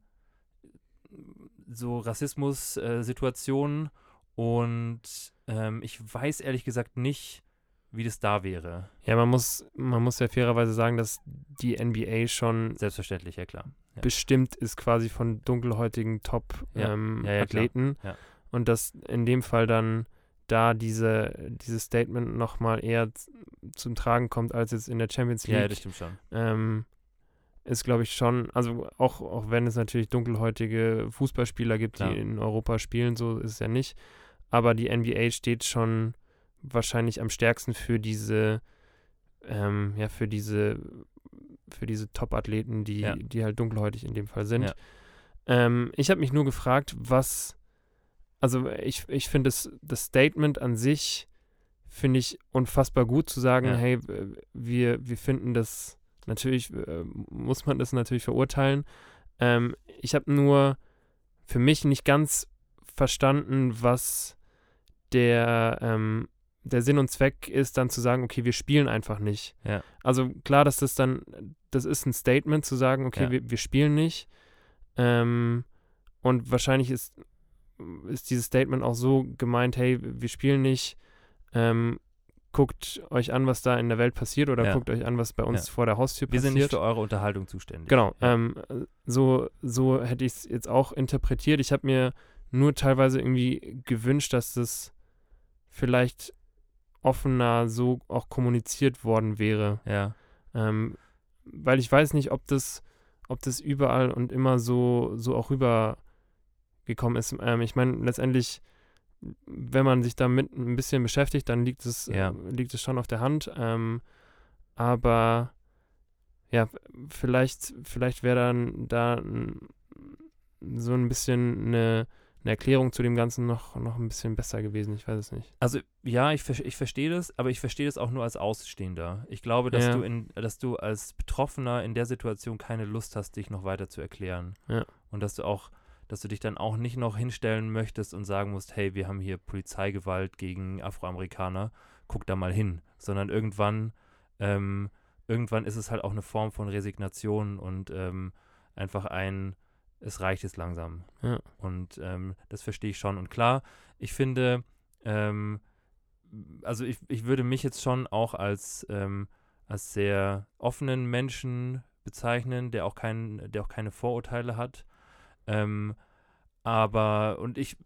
so Rassismus-Situationen und ähm, ich weiß ehrlich gesagt nicht, wie das da wäre. ja, man muss, man muss ja fairerweise sagen, dass die NBA schon Selbstverständlich, ja klar. Ja. bestimmt ist quasi von dunkelhäutigen. Top-Athleten Ja, klar. Ja. und dass in dem Fall dann da diese, dieses Statement nochmal eher zum Tragen kommt als jetzt in der Champions Ja, ja, League, das stimmt schon. ähm, ist glaube ich schon, also auch, auch wenn es natürlich dunkelhäutige Fußballspieler gibt, Klar. die in Europa spielen, so ist es ja nicht, aber die NBA steht schon wahrscheinlich am stärksten für diese, ähm, ja, für diese, für diese Top-Athleten, die, Ja. die halt dunkelhäutig in dem Fall sind. Ja. Ähm, ich habe mich nur gefragt, was, also ich, ich finde das, das Statement an sich, finde ich unfassbar gut zu sagen, Ja. hey, wir, wir finden das, natürlich äh, muss man das natürlich verurteilen. Ähm, ich habe nur für mich nicht ganz verstanden, was der, ähm, der Sinn und Zweck ist, dann zu sagen, okay, wir spielen einfach nicht. Ja. Also klar, dass das dann, das ist ein Statement zu sagen, okay, Ja. wir, wir spielen nicht. Ähm, und wahrscheinlich ist, ist dieses Statement auch so gemeint, hey, wir spielen nicht. Ähm, guckt euch an, was da in der Welt passiert oder Ja. guckt euch an, was bei uns vor der Haustür Wir passiert. sind nicht für eure Unterhaltung zuständig. Genau, ähm, so, so hätte ich es jetzt auch interpretiert. Ich habe mir nur teilweise irgendwie gewünscht, dass das vielleicht offener so auch kommuniziert worden wäre. Ja. Ähm, weil ich weiß nicht, ob das, ob das überall und immer so, so auch rübergekommen ist. Ähm, ich meine, letztendlich, wenn man sich damit ein bisschen beschäftigt, dann liegt es, Ja. äh, liegt es schon auf der Hand. Ähm, aber ja, vielleicht, vielleicht wäre dann da so ein bisschen eine, eine Erklärung zu dem Ganzen noch, noch ein bisschen besser gewesen. Ich weiß es nicht. Also ja, ich, ich verstehe das, aber ich verstehe das auch nur als Außenstehender. Ich glaube, dass Ja. du in, dass du als Betroffener in der Situation keine Lust hast, dich noch weiter zu erklären. Ja. Und dass du auch, dass du dich dann auch nicht noch hinstellen möchtest und sagen musst, hey, wir haben hier Polizeigewalt gegen Afroamerikaner, guck da mal hin. Sondern irgendwann, ähm, irgendwann ist es halt auch eine Form von Resignation und ähm, einfach ein, es reicht jetzt langsam. Ja. Und ähm, das verstehe ich schon. Und klar, ich finde, ähm, also ich, ich würde mich jetzt schon auch als, ähm, als sehr offenen Menschen bezeichnen, der auch, kein, der auch keine Vorurteile hat. Ähm, aber, und ich,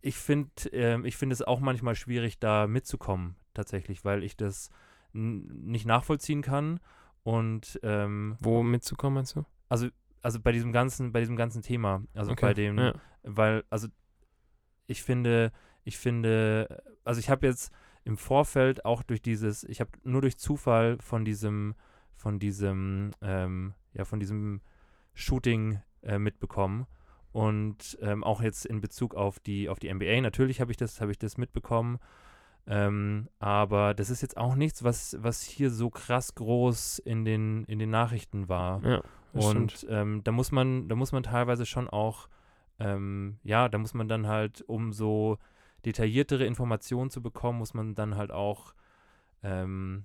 ich finde ähm, ich finde es auch manchmal schwierig, da mitzukommen, tatsächlich, weil ich das nicht nachvollziehen kann. Und ähm, Wo mitzukommen, meinst du? also, also bei diesem ganzen, bei diesem ganzen Thema, also bei dem, ja. weil, also ich finde, ich finde, also ich habe jetzt im Vorfeld auch durch dieses, ich habe nur durch Zufall von diesem, von diesem, ähm, ja, von diesem Shooting äh, mitbekommen und ähm, auch jetzt in Bezug auf die, auf die NBA, natürlich habe ich das, habe ich das mitbekommen, ähm, aber das ist jetzt auch nichts, was, was hier so krass groß in den, in den Nachrichten war. Ja, das Und ähm, da muss man, da muss man teilweise schon auch, ähm, ja, da muss man dann halt, um so detailliertere Informationen zu bekommen, muss man dann halt auch ähm,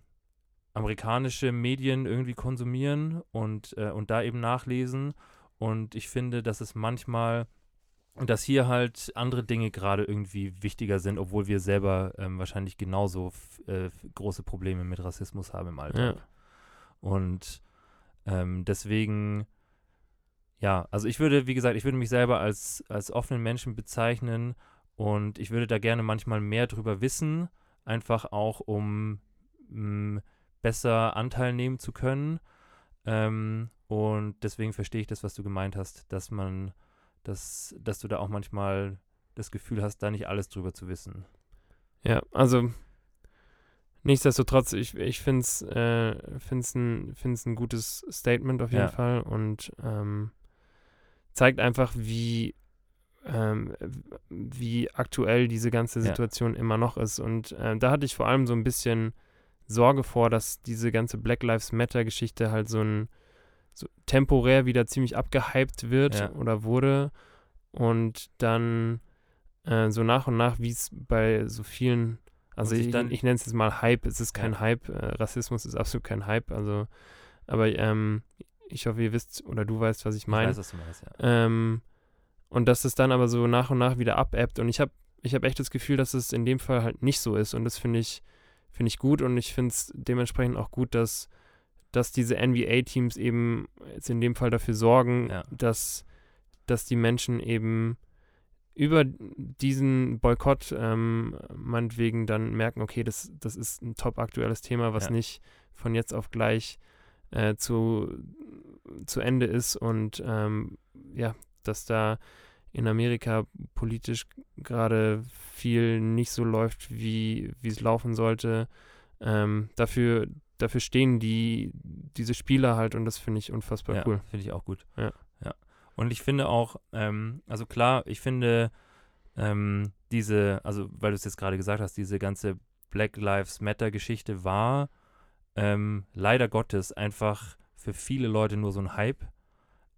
amerikanische Medien irgendwie konsumieren und, äh, und da eben nachlesen. Und ich finde, dass es manchmal, dass hier halt andere Dinge gerade irgendwie wichtiger sind, obwohl wir selber ähm, wahrscheinlich genauso äh, große Probleme mit Rassismus haben im Alltag. Ja. Und ähm, deswegen, ja, also ich würde, wie gesagt, ich würde mich selber als, als offenen Menschen bezeichnen und ich würde da gerne manchmal mehr drüber wissen, einfach auch um mh, besser Anteil nehmen zu können. Ähm, und deswegen verstehe ich das, was du gemeint hast, dass man, dass, dass du da auch manchmal das Gefühl hast, da nicht alles drüber zu wissen. Ja, also nichtsdestotrotz, ich, ich finde es äh, find's ein, find's ein gutes Statement auf jeden Ja. Fall und ähm, zeigt einfach, wie, ähm, wie aktuell diese ganze Ja. Situation immer noch ist. Und äh, da hatte ich vor allem so ein bisschen Sorge vor, dass diese ganze Black Lives Matter-Geschichte halt so ein so temporär wieder ziemlich abgehypt wird Ja. oder wurde und dann äh, so nach und nach, wie es bei so vielen, also ich, dann- ich nenne es jetzt mal Hype, es ist kein Ja. Hype, äh, Rassismus ist absolut kein Hype, also, aber ähm, ich hoffe, ihr wisst oder du weißt, was ich Ich meine. weiß, was du meinst, ja. Ähm, und dass es dann aber so nach und nach wieder abebbt. Und ich habe ich hab echt das Gefühl, dass es in dem Fall halt nicht so ist. Und das finde ich, finde ich gut. Und ich finde es dementsprechend auch gut, dass, dass diese NBA-Teams eben jetzt in dem Fall dafür sorgen, Ja. dass, dass die Menschen eben über diesen Boykott ähm, meinetwegen dann merken, okay, das, das ist ein top aktuelles Thema, was Ja. nicht von jetzt auf gleich äh, zu, zu Ende ist und ähm, ja, dass da in Amerika politisch gerade viel nicht so läuft, wie es laufen sollte. Ähm, dafür, dafür stehen die, diese Spieler halt und das finde ich unfassbar ja, cool. Finde ich auch gut. Ja. ja. Und ich finde auch, ähm, also klar, ich finde ähm, diese, also weil du es jetzt gerade gesagt hast, diese ganze Black Lives Matter Geschichte war ähm, leider Gottes einfach für viele Leute nur so ein Hype.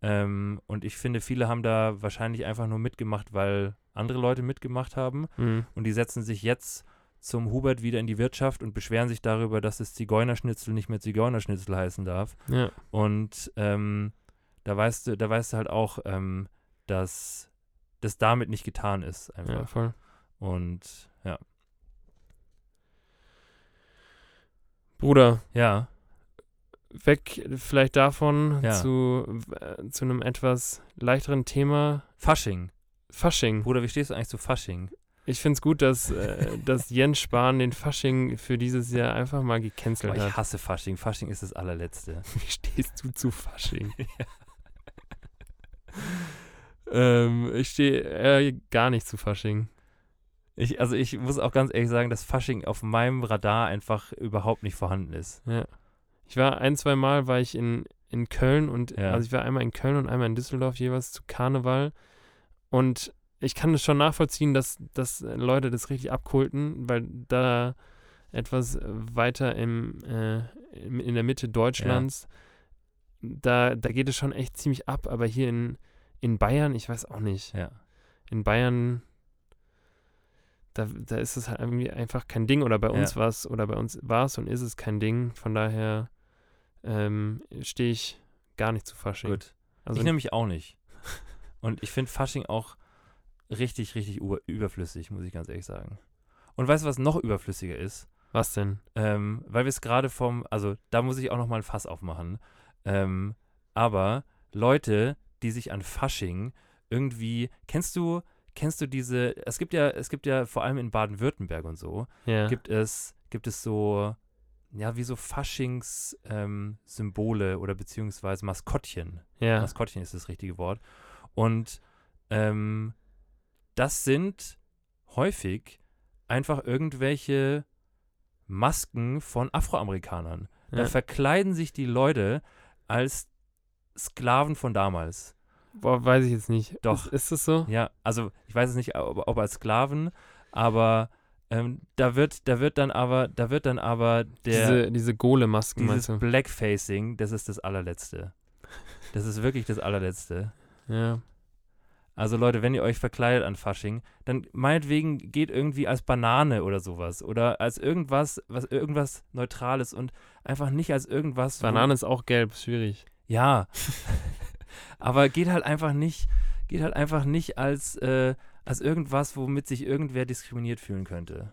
Ähm, und ich finde, viele haben da wahrscheinlich einfach nur mitgemacht, weil andere Leute mitgemacht haben. Mhm. Und die setzen sich jetzt zum Hubert wieder in die Wirtschaft und beschweren sich darüber, dass das Zigeunerschnitzel nicht mehr Zigeunerschnitzel heißen darf. Ja, Und ähm, da weißt du, da weißt du halt auch, ähm, dass das damit nicht getan ist ja, einfach. voll. Und ja. Bruder, Ja, weg vielleicht davon Ja. zu, äh, zu einem etwas leichteren Thema. Fasching. Fasching. Bruder, wie stehst du eigentlich zu Fasching? Ich finde es gut, dass, äh, dass Jens Spahn den Fasching für dieses Jahr einfach mal gecancelt Boah, ich hat. hasse Fasching. Fasching ist das allerletzte. (laughs) Wie stehst du zu Fasching? (laughs) ähm, ich stehe äh, gar nicht zu Fasching. Ich, also ich muss auch ganz ehrlich sagen, dass Fasching auf meinem Radar einfach überhaupt nicht vorhanden ist. Ja. Ich war ein, zwei Mal war ich in, in Köln und Ja. also ich war einmal in Köln und einmal in Düsseldorf jeweils zu Karneval und ich kann es schon nachvollziehen, dass, dass Leute das richtig abkulten, weil da etwas weiter im, äh, in der Mitte Deutschlands, da, da geht es schon echt ziemlich ab, aber hier in, in Bayern, ich weiß auch nicht. Ja. In Bayern, da, da ist es halt irgendwie einfach kein Ding. Oder bei uns Ja. war es, oder bei uns war es und ist es kein Ding. Von daher ähm, stehe ich gar nicht zu Fasching. Gut. Also ich nämlich auch nicht. Und ich finde Fasching auch richtig, richtig über überflüssig, muss ich ganz ehrlich sagen. Und weißt du, was noch überflüssiger ist? was denn? Ähm, weil wir es gerade vom, also da muss ich auch noch mal ein Fass aufmachen. Ähm, aber Leute, die sich an Fasching irgendwie, kennst du, kennst du diese, es gibt ja, es gibt ja vor allem in Baden-Württemberg und so, Ja. gibt es, gibt es so, ja, wie so Faschings-Symbole oder beziehungsweise Maskottchen. ja. Maskottchen ist das richtige Wort. Und ähm, das sind häufig einfach irgendwelche Masken von Afroamerikanern. Da ja. verkleiden sich die Leute als Sklaven von damals. Boah, weiß ich jetzt nicht. Doch. Ist, das so? Ja, also ich weiß es nicht, ob, ob als Sklaven, aber ähm, da wird, da wird dann aber, da wird dann aber der diese diese Gole-Masken, meinst du? Blackfacing, das ist das allerletzte. Das ist wirklich das allerletzte. Ja. Also Leute, wenn ihr euch verkleidet an Fasching, dann meinetwegen geht irgendwie als Banane oder sowas oder als irgendwas, was irgendwas Neutrales und einfach nicht als irgendwas. Banane ist auch gelb, schwierig. Ja. (laughs) Aber geht halt einfach nicht, geht halt einfach nicht als, äh, als irgendwas, womit sich irgendwer diskriminiert fühlen könnte.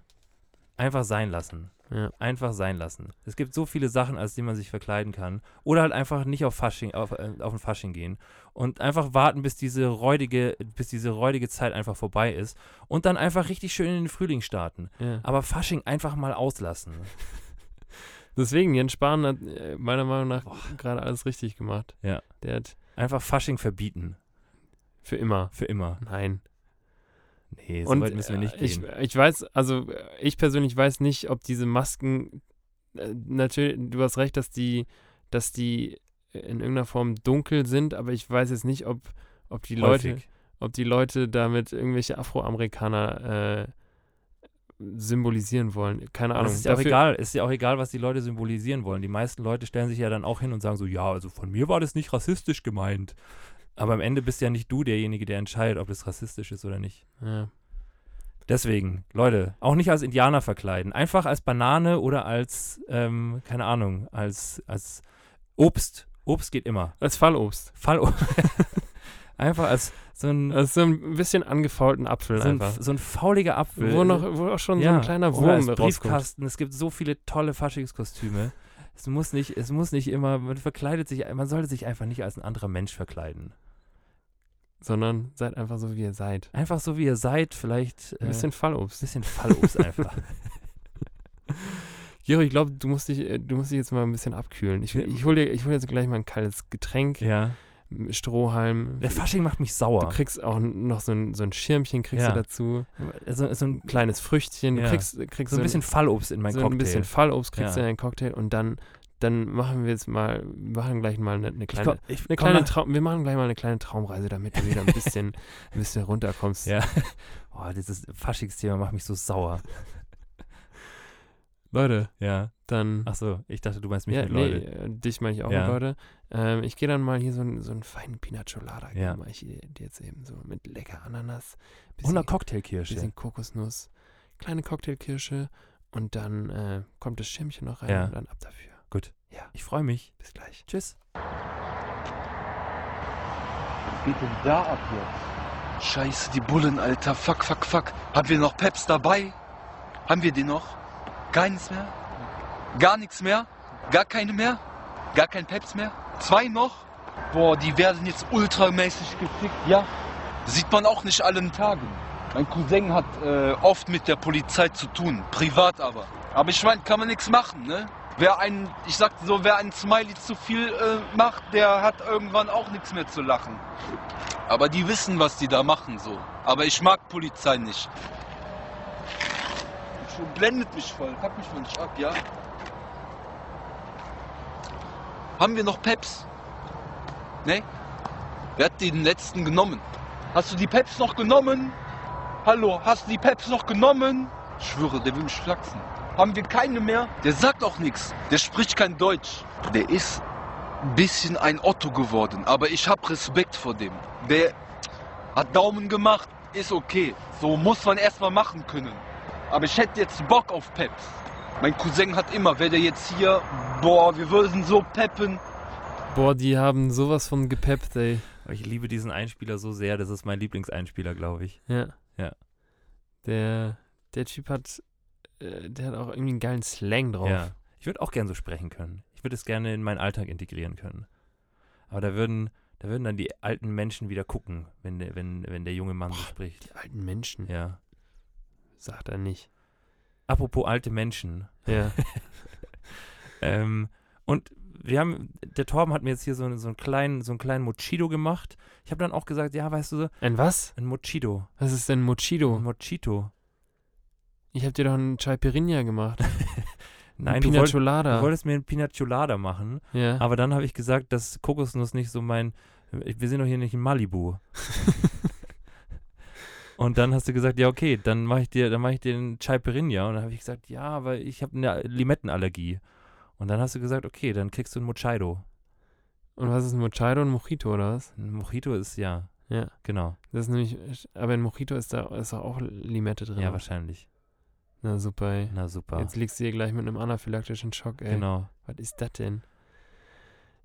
Einfach sein lassen. Ja. Einfach sein lassen. Es gibt so viele Sachen, als die man sich verkleiden kann. Oder halt einfach nicht auf Fasching, auf, äh, auf ein Fasching gehen. Und einfach warten, bis diese räudige, bis diese räudige Zeit einfach vorbei ist. Und dann einfach richtig schön in den Frühling starten. ja. Aber Fasching einfach mal auslassen. (laughs) Deswegen, Jens Spahn hat äh, meiner Meinung nach gerade alles richtig gemacht. Ja. Der hat Einfach Fasching verbieten. für immer. Für immer. Nein. Nee, so Und weit müssen wir nicht äh, ich, gehen. ich weiß, also äh, ich persönlich weiß nicht, ob diese Masken, äh, natürlich, du hast recht, dass die, dass die in irgendeiner Form dunkel sind, aber ich weiß jetzt nicht, ob, ob die Leute, Häufig. ob die Leute damit irgendwelche Afroamerikaner äh, symbolisieren wollen. Keine Ahnung. es ist ja auch egal, ist ja auch egal, was die Leute symbolisieren wollen. Die meisten Leute stellen sich ja dann auch hin und sagen so, ja, also von mir war das nicht rassistisch gemeint. Aber am Ende bist ja nicht du derjenige, der entscheidet, ob das rassistisch ist oder nicht. Ja. Deswegen, Leute, auch nicht als Indianer verkleiden. Einfach als Banane oder als, ähm, keine Ahnung, als, als Obst. Obst geht immer. Als Fallobst. Fall (laughs) Einfach als so ein, Also so ein bisschen angefaulten Apfel so ein, einfach. so ein fauliger Apfel. Wo, noch, wo auch schon so Ja, ein kleiner Oder Wurm als rauskommt. Briefkasten. Es gibt so viele tolle Faschingskostüme. Es muss nicht, es muss nicht immer, man verkleidet sich, man sollte sich einfach nicht als ein anderer Mensch verkleiden. Sondern seid einfach so, wie ihr seid. Einfach so wie ihr seid, vielleicht Ein äh, bisschen Fallobst. bisschen Fallobst einfach. (laughs) Gero, ich glaube, du musst dich, äh, du musst dich jetzt mal ein bisschen abkühlen. Ich, ich hole dir, ich hol jetzt gleich mal ein kaltes Getränk, ja. Strohhalm. Der Fasching macht mich Du sauer. kriegst auch noch so ein, so ein Schirmchen kriegst Ja. du dazu. So, so, ein, Ein kleines Früchtchen. Du Ja. kriegst, kriegst so ein bisschen Fallobst in mein so Cocktail. ein bisschen Fallobst kriegst Ja. du in deinen Cocktail und dann, dann machen wir jetzt mal, wir machen gleich mal eine, eine ich kleine, komm, ich eine kleine Traum, wir machen gleich mal eine kleine Traumreise, damit du wieder ein bisschen, (laughs) ein bisschen runterkommst. Ja. (laughs) Oh, dieses Faschingsthema macht mich so sauer. Leute, Ja. dann. Ach so, ich dachte, du meinst mich ja, mit nee, Leute. äh, dich meine ich auch Ja. mit Leute. Ähm, ich gehe dann mal hier so, einen- so einen feinen Pina Colada. Ja. mache ich dir jetzt eben so mit lecker Ananas, Und bisschen, eine Cocktailkirsche. bisschen Kokosnuss, kleine Cocktailkirsche und dann äh, kommt das Schirmchen noch rein Ja. und dann ab dafür. Gut. Ja. Ich freue mich. Bis gleich. Tschüss. Was geht denn da ab jetzt? Scheiße, die Bullen, Alter. Fuck, fuck, fuck. Haben wir noch Peps dabei? Haben wir die noch? Keines mehr? Gar nichts mehr? Gar keine mehr? Gar kein Peps mehr? Zwei noch? Boah, die werden jetzt ultramäßig gefickt, ja? Sieht man auch nicht allen Tagen. Mein Cousin hat äh, oft mit der Polizei zu tun, privat aber. Aber ich meine, kann man nichts machen, ne? Wer einen, ich sag so, wer einen Smiley zu viel äh, macht, der hat irgendwann auch nichts mehr zu lachen. Aber die wissen, was die da machen, so. Aber ich mag Polizei nicht. Blendet mich voll, pack mich mal nicht ab, ja? Haben wir noch Peps? Ne? Wer hat den letzten genommen? Hast du die Peps noch genommen? Hallo, hast du die Peps noch genommen? Ich schwöre, der will mich flachsen. Haben wir keine mehr? Der sagt auch nichts. Der spricht kein Deutsch. Der ist ein bisschen ein Otto geworden, aber ich habe Respekt vor dem. Der hat Daumen gemacht, ist okay. So muss man erstmal machen können. Aber ich hätte jetzt Bock auf Peps. Mein Cousin hat immer, wäre der jetzt hier, boah, wir würden so peppen. Boah, die haben sowas von gepeppt, ey. Ich liebe diesen Einspieler so sehr. Das ist mein Lieblingseinspieler, glaube ich. Ja. Ja. Der, der Typ hat, äh, der hat auch irgendwie einen geilen Slang drauf. Ja. Ich würde auch gern so sprechen können. Ich würde es gerne in meinen Alltag integrieren können. Aber da würden, da würden dann die alten Menschen wieder gucken, wenn der, wenn, wenn der junge Mann so spricht. Die alten Menschen, Ja. Sagt er nicht. Apropos alte Menschen. Ja. (laughs) Ähm, und wir haben, der Torben hat mir jetzt hier so, so einen kleinen, so einen kleinen Mochito gemacht. Ich habe dann auch gesagt, ja, weißt du so, Ein was? ein Mochito. Was ist denn Ein Mochito? Ich hab dir doch einen Chai Pirinha gemacht. (laughs) Nein, Ein du, wollt, du wolltest mir ein Pina Colada machen, ja. aber dann habe ich gesagt, dass Kokosnuss nicht so mein, wir sind doch hier nicht in Malibu. (laughs) Und dann hast du gesagt, ja okay, dann mache ich dir, dann mache ich dir einen Chai Pirinha. Und dann habe ich gesagt, ja, aber ich habe eine Limettenallergie. Und dann hast du gesagt, okay, dann kriegst du einen Mochito. Und was ist ein Mochito und Mojito oder was? Ein Mojito ist ja, Ja. genau. Das ist nämlich, aber in Mojito ist da ist auch Limette drin. Ja, wahrscheinlich. Na super, ey. Na super. Jetzt liegst du hier gleich mit einem anaphylaktischen Schock, ey. genau. Was ist das denn?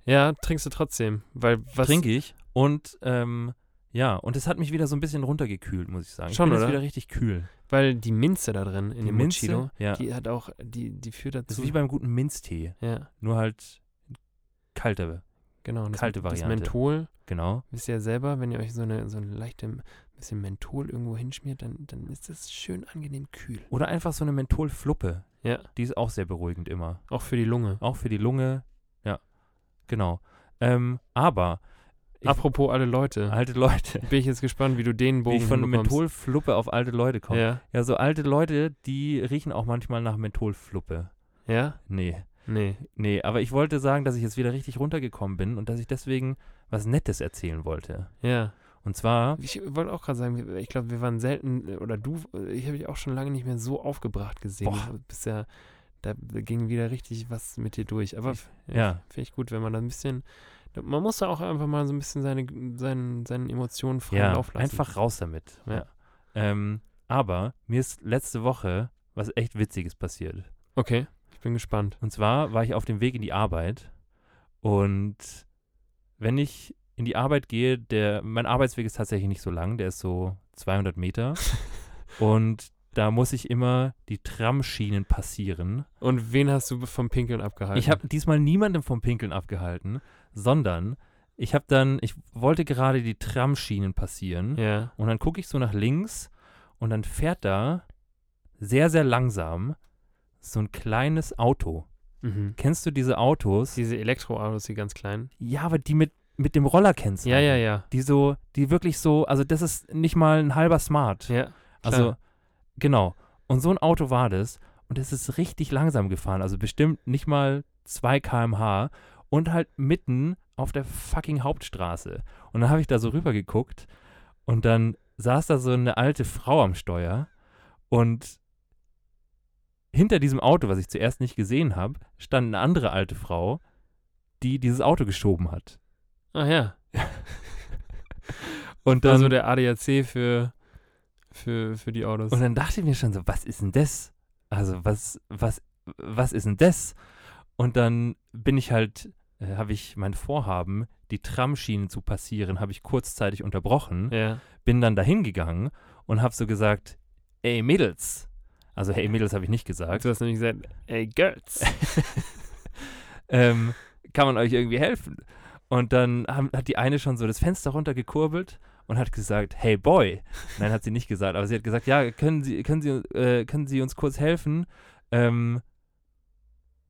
Ja, trinkst du trotzdem, weil was Trinke ich. Und ähm, ja, und es hat mich wieder so ein bisschen runtergekühlt, muss ich sagen. Schon, ich bin oder? wieder richtig kühl. weil die Minze da drin in Die dem Minze, ja. die hat auch die die führt Das dazu. ist wie beim guten Minztee. ja, Nur halt kalter. genau, das, kalte Das Variante. Menthol, Genau. wisst ihr ja selber, wenn ihr euch so eine so ein leichte bisschen Menthol irgendwo hinschmiert, dann dann ist das schön angenehm kühl. Oder einfach so eine Mentholfluppe. Ja, Die ist auch sehr beruhigend immer. auch für die Lunge. Auch für die Lunge. Ja, genau. Ähm, aber Ich- Apropos alle Leute, alte Leute, (laughs) bin ich jetzt gespannt, wie du den wie Bogen ich von. Mentholfluppe auf alte Leute komme. Ja. Ja, so alte Leute, die riechen auch manchmal nach Mentholfluppe. ja, Nee, nee. nee, aber ich wollte sagen, dass ich jetzt wieder richtig runtergekommen bin und dass ich deswegen was Nettes erzählen wollte. Ja, Und zwar, ich wollte auch gerade sagen, ich glaube, wir waren selten, oder du, ich habe dich auch schon lange nicht mehr so aufgebracht gesehen. Boah. Du bist ja, da ging wieder richtig was mit dir durch. Aber ja. finde ich gut, wenn man da ein bisschen, man muss da auch einfach mal so ein bisschen seine, seinen, seinen Emotionen freien ja, Lauf lassen. einfach raus damit. Ja. Ähm, aber mir ist letzte Woche was echt Witziges passiert. Okay, ich bin gespannt. Und zwar war ich auf dem Weg in die Arbeit und wenn ich in die Arbeit gehe, der, mein Arbeitsweg ist tatsächlich nicht so lang, der ist so 200 Meter (laughs) und da muss ich immer die Tramschienen passieren. Und wen hast du vom Pinkeln abgehalten? Ich habe diesmal niemanden vom Pinkeln abgehalten, sondern ich habe dann, ich wollte gerade die Tramschienen passieren Ja. und dann gucke ich so nach links und dann fährt da sehr, sehr langsam so ein kleines Auto. Mhm. Kennst du diese Autos? Diese Elektroautos, die ganz kleinen. Ja, aber die mit, mit dem Roller kennst du. Ja, ja, ja. Die so, die wirklich so, also das ist nicht mal ein halber Smart. Ja. also, klar. Genau. Und so ein Auto war das und es ist richtig langsam gefahren, also bestimmt nicht mal 2 km/h und halt mitten auf der fucking Hauptstraße. Und dann habe ich da so rüber geguckt und dann saß da so eine alte Frau am Steuer und hinter diesem Auto, was ich zuerst nicht gesehen habe, stand eine andere alte Frau, die dieses Auto geschoben hat. Ach ja. (laughs) Und dann, Also der ADAC für, für, für die Autos. und dann dachte ich mir schon so, was ist denn das? Also was, was, was ist denn das? Und dann bin ich halt, äh, habe ich mein Vorhaben, die Tramschienen zu passieren, habe ich kurzzeitig unterbrochen, ja. bin dann dahin gegangen und habe so gesagt, ey Mädels. Also hey Mädels habe ich nicht gesagt. Du hast nämlich gesagt, ey Girls. (laughs) ähm, kann man euch irgendwie helfen? Und dann haben, hat die eine schon so das Fenster runtergekurbelt und hat gesagt, hey Boy. Nein, hat sie nicht gesagt, aber sie hat gesagt, ja, können Sie, können Sie, äh, können Sie uns kurz helfen? Ähm,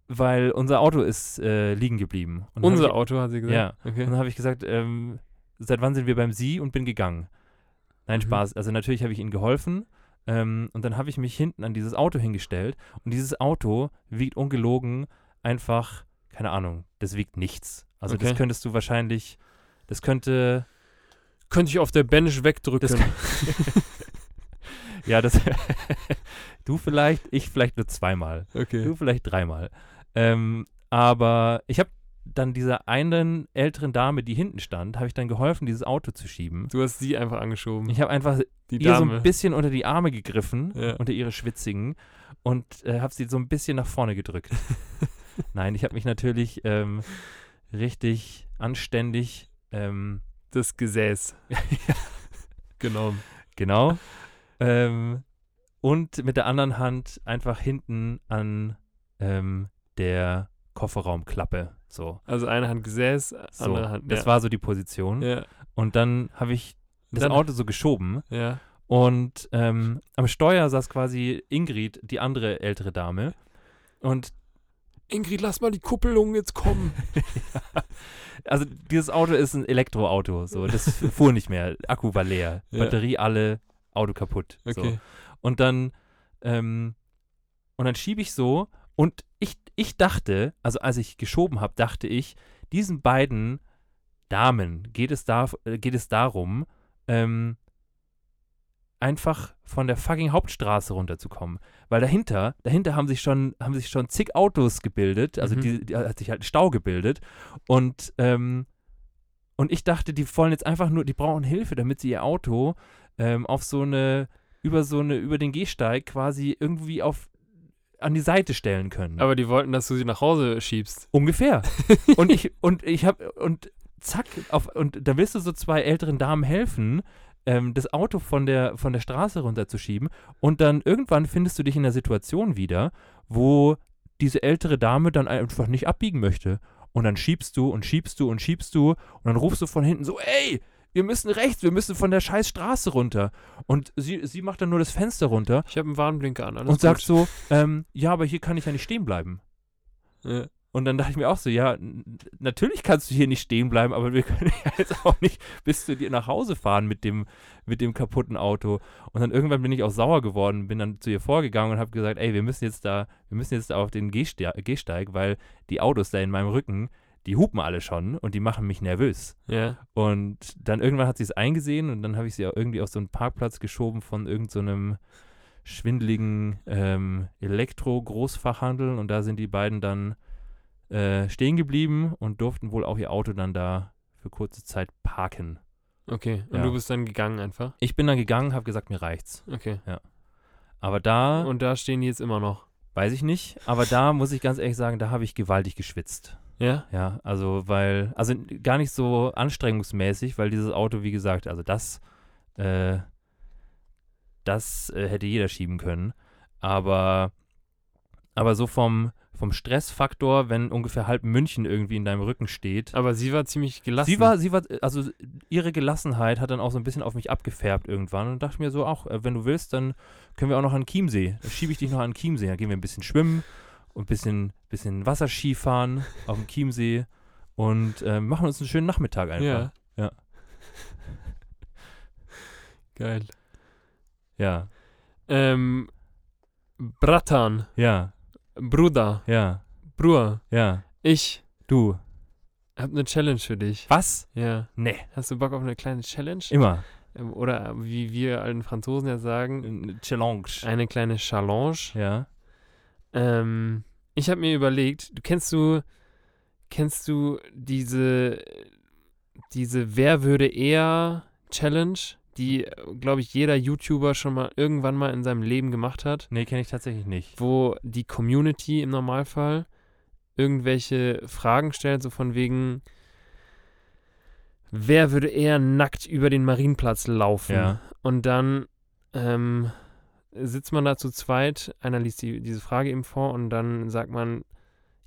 weil unser Auto ist äh, liegen geblieben. Und Unser hab Auto, hat sie ich, gesagt. Ja. Okay. Und dann habe ich gesagt, ähm, seit wann sind wir beim Sie und bin gegangen. Nein, Mhm. Spaß. Also natürlich habe ich ihnen geholfen. Ähm, und dann habe ich mich hinten an dieses Auto hingestellt. Und dieses Auto wiegt ungelogen einfach, keine Ahnung, das wiegt nichts. Also Okay. das könntest du wahrscheinlich, das könnte, Könnte ich auf der Bench wegdrücken. (laughs) Ja, das, (laughs) du vielleicht, ich vielleicht nur zweimal. okay. Du vielleicht dreimal. Ähm, aber ich habe dann dieser einen älteren Dame, die hinten stand, habe ich dann geholfen, dieses Auto zu schieben. Du hast sie einfach angeschoben. Ich habe einfach die ihr so Dame. ein bisschen unter die Arme gegriffen, Ja. unter ihre schwitzigen und äh, habe sie so ein bisschen nach vorne gedrückt. (laughs) Nein, ich habe mich natürlich ähm, richtig anständig, ähm, das Gesäß. (laughs) genommen. genau, ähm, und mit der anderen Hand einfach hinten an ähm, der Kofferraumklappe. So, Also eine Hand Gesäß, so. andere Hand. das ja. war so die Position. Ja, Und dann habe ich das Dann- Auto so geschoben ja. Und ähm, am Steuer saß quasi Ingrid, die andere ältere Dame. Und Ingrid, lass mal die Kuppelung jetzt kommen. (laughs) also dieses Auto ist ein Elektroauto, so das fuhr nicht mehr, Akku war leer, Ja. Batterie alle, Auto kaputt. So. Okay. Und dann ähm, und dann schiebe ich so und ich, ich dachte, also als ich geschoben habe, dachte ich, diesen beiden Damen geht es, da, äh, geht es darum, ähm, einfach von der fucking Hauptstraße runterzukommen. Weil dahinter, dahinter haben sich schon, haben sich schon zig Autos gebildet, also Mhm. die, die hat sich halt ein Stau gebildet. Und, ähm, und ich dachte, die wollen jetzt einfach nur, die brauchen Hilfe, damit sie ihr Auto ähm, auf so eine, über so eine, über den Gehsteig quasi irgendwie auf an die Seite stellen können. Aber die wollten, dass du sie nach Hause schiebst. Ungefähr. (laughs) und ich, und ich habe, und zack, auf, und da willst du so zwei älteren Damen helfen, ähm, das Auto von der, von der Straße runterzuschieben. Und dann irgendwann findest du dich in einer Situation wieder, wo diese ältere Dame dann einfach nicht abbiegen möchte. Und dann schiebst du und schiebst du und schiebst du und dann rufst du von hinten so, ey, wir müssen rechts, wir müssen von der scheiß Straße runter. Und sie, sie macht dann nur das Fenster runter Ich habe einen Warnblinker an. Alles und sagt so, ähm, ja, aber hier kann ich ja nicht stehen bleiben. Ja. Und dann dachte ich mir auch so, ja, natürlich kannst du hier nicht stehen bleiben, aber wir (laughs) können ja jetzt auch nicht bis zu dir nach Hause fahren mit dem, mit dem kaputten Auto. Und dann irgendwann bin ich auch sauer geworden, bin dann zu ihr vorgegangen und habe gesagt, ey, wir müssen jetzt da, wir müssen jetzt da auf den Gehste Gehsteig, weil die Autos da in meinem Rücken, die hupen alle schon und die machen mich nervös. ja. Und dann irgendwann hat sie es eingesehen und dann habe ich sie auch irgendwie auf so einen Parkplatz geschoben von irgendeinem schwindeligen ähm, Elektro-Großfachhandel und da sind die beiden dann äh, stehen geblieben und durften wohl auch ihr Auto dann da für kurze Zeit parken. Okay. Und Ja. du bist dann gegangen einfach. Ich bin dann gegangen, habe gesagt, mir reicht's. Okay. Aber da, Und da stehen die jetzt immer noch. weiß ich nicht, aber da (laughs) muss ich ganz ehrlich sagen, da habe ich gewaltig geschwitzt. Ja? Ja, also weil, also gar nicht so anstrengungsmäßig, weil dieses Auto, wie gesagt, also das, äh, das äh, hätte jeder schieben können. Aber, aber so vom, vom Stressfaktor, wenn ungefähr halb München irgendwie in deinem Rücken steht. Aber sie war ziemlich gelassen. Sie war, sie war, also ihre Gelassenheit hat dann auch so ein bisschen auf mich abgefärbt irgendwann und dachte mir so, auch, äh, wenn du willst, dann können wir auch noch an Chiemsee. Dann schiebe ich dich noch an Chiemsee. Dann gehen wir ein bisschen schwimmen und ein bisschen, bisschen Wasserski fahren auf dem Chiemsee und äh, machen uns einen schönen Nachmittag einfach. Ja. Ja. (laughs) Geil. Ja, Ähm, Bratan, ja, Bruder, ja, Bruder, ja. ich Du. habe eine Challenge für dich. Was? Ja. Nee, Hast du Bock auf eine kleine Challenge? immer. Ähm, Oder wie wir alten Franzosen ja sagen, Eine Challenge. eine kleine Challenge. Ja. Ähm, ich habe mir überlegt, du kennst du, kennst du diese, diese Wer würde eher Challenge, die, glaube ich, jeder YouTuber schon mal irgendwann mal in seinem Leben gemacht hat, Nee, kenne ich tatsächlich nicht. wo die Community im Normalfall irgendwelche Fragen stellt, so von wegen, wer würde eher nackt über den Marienplatz laufen? Ja. Und dann ähm, sitzt man da zu zweit, einer liest die, diese Frage eben vor und dann sagt man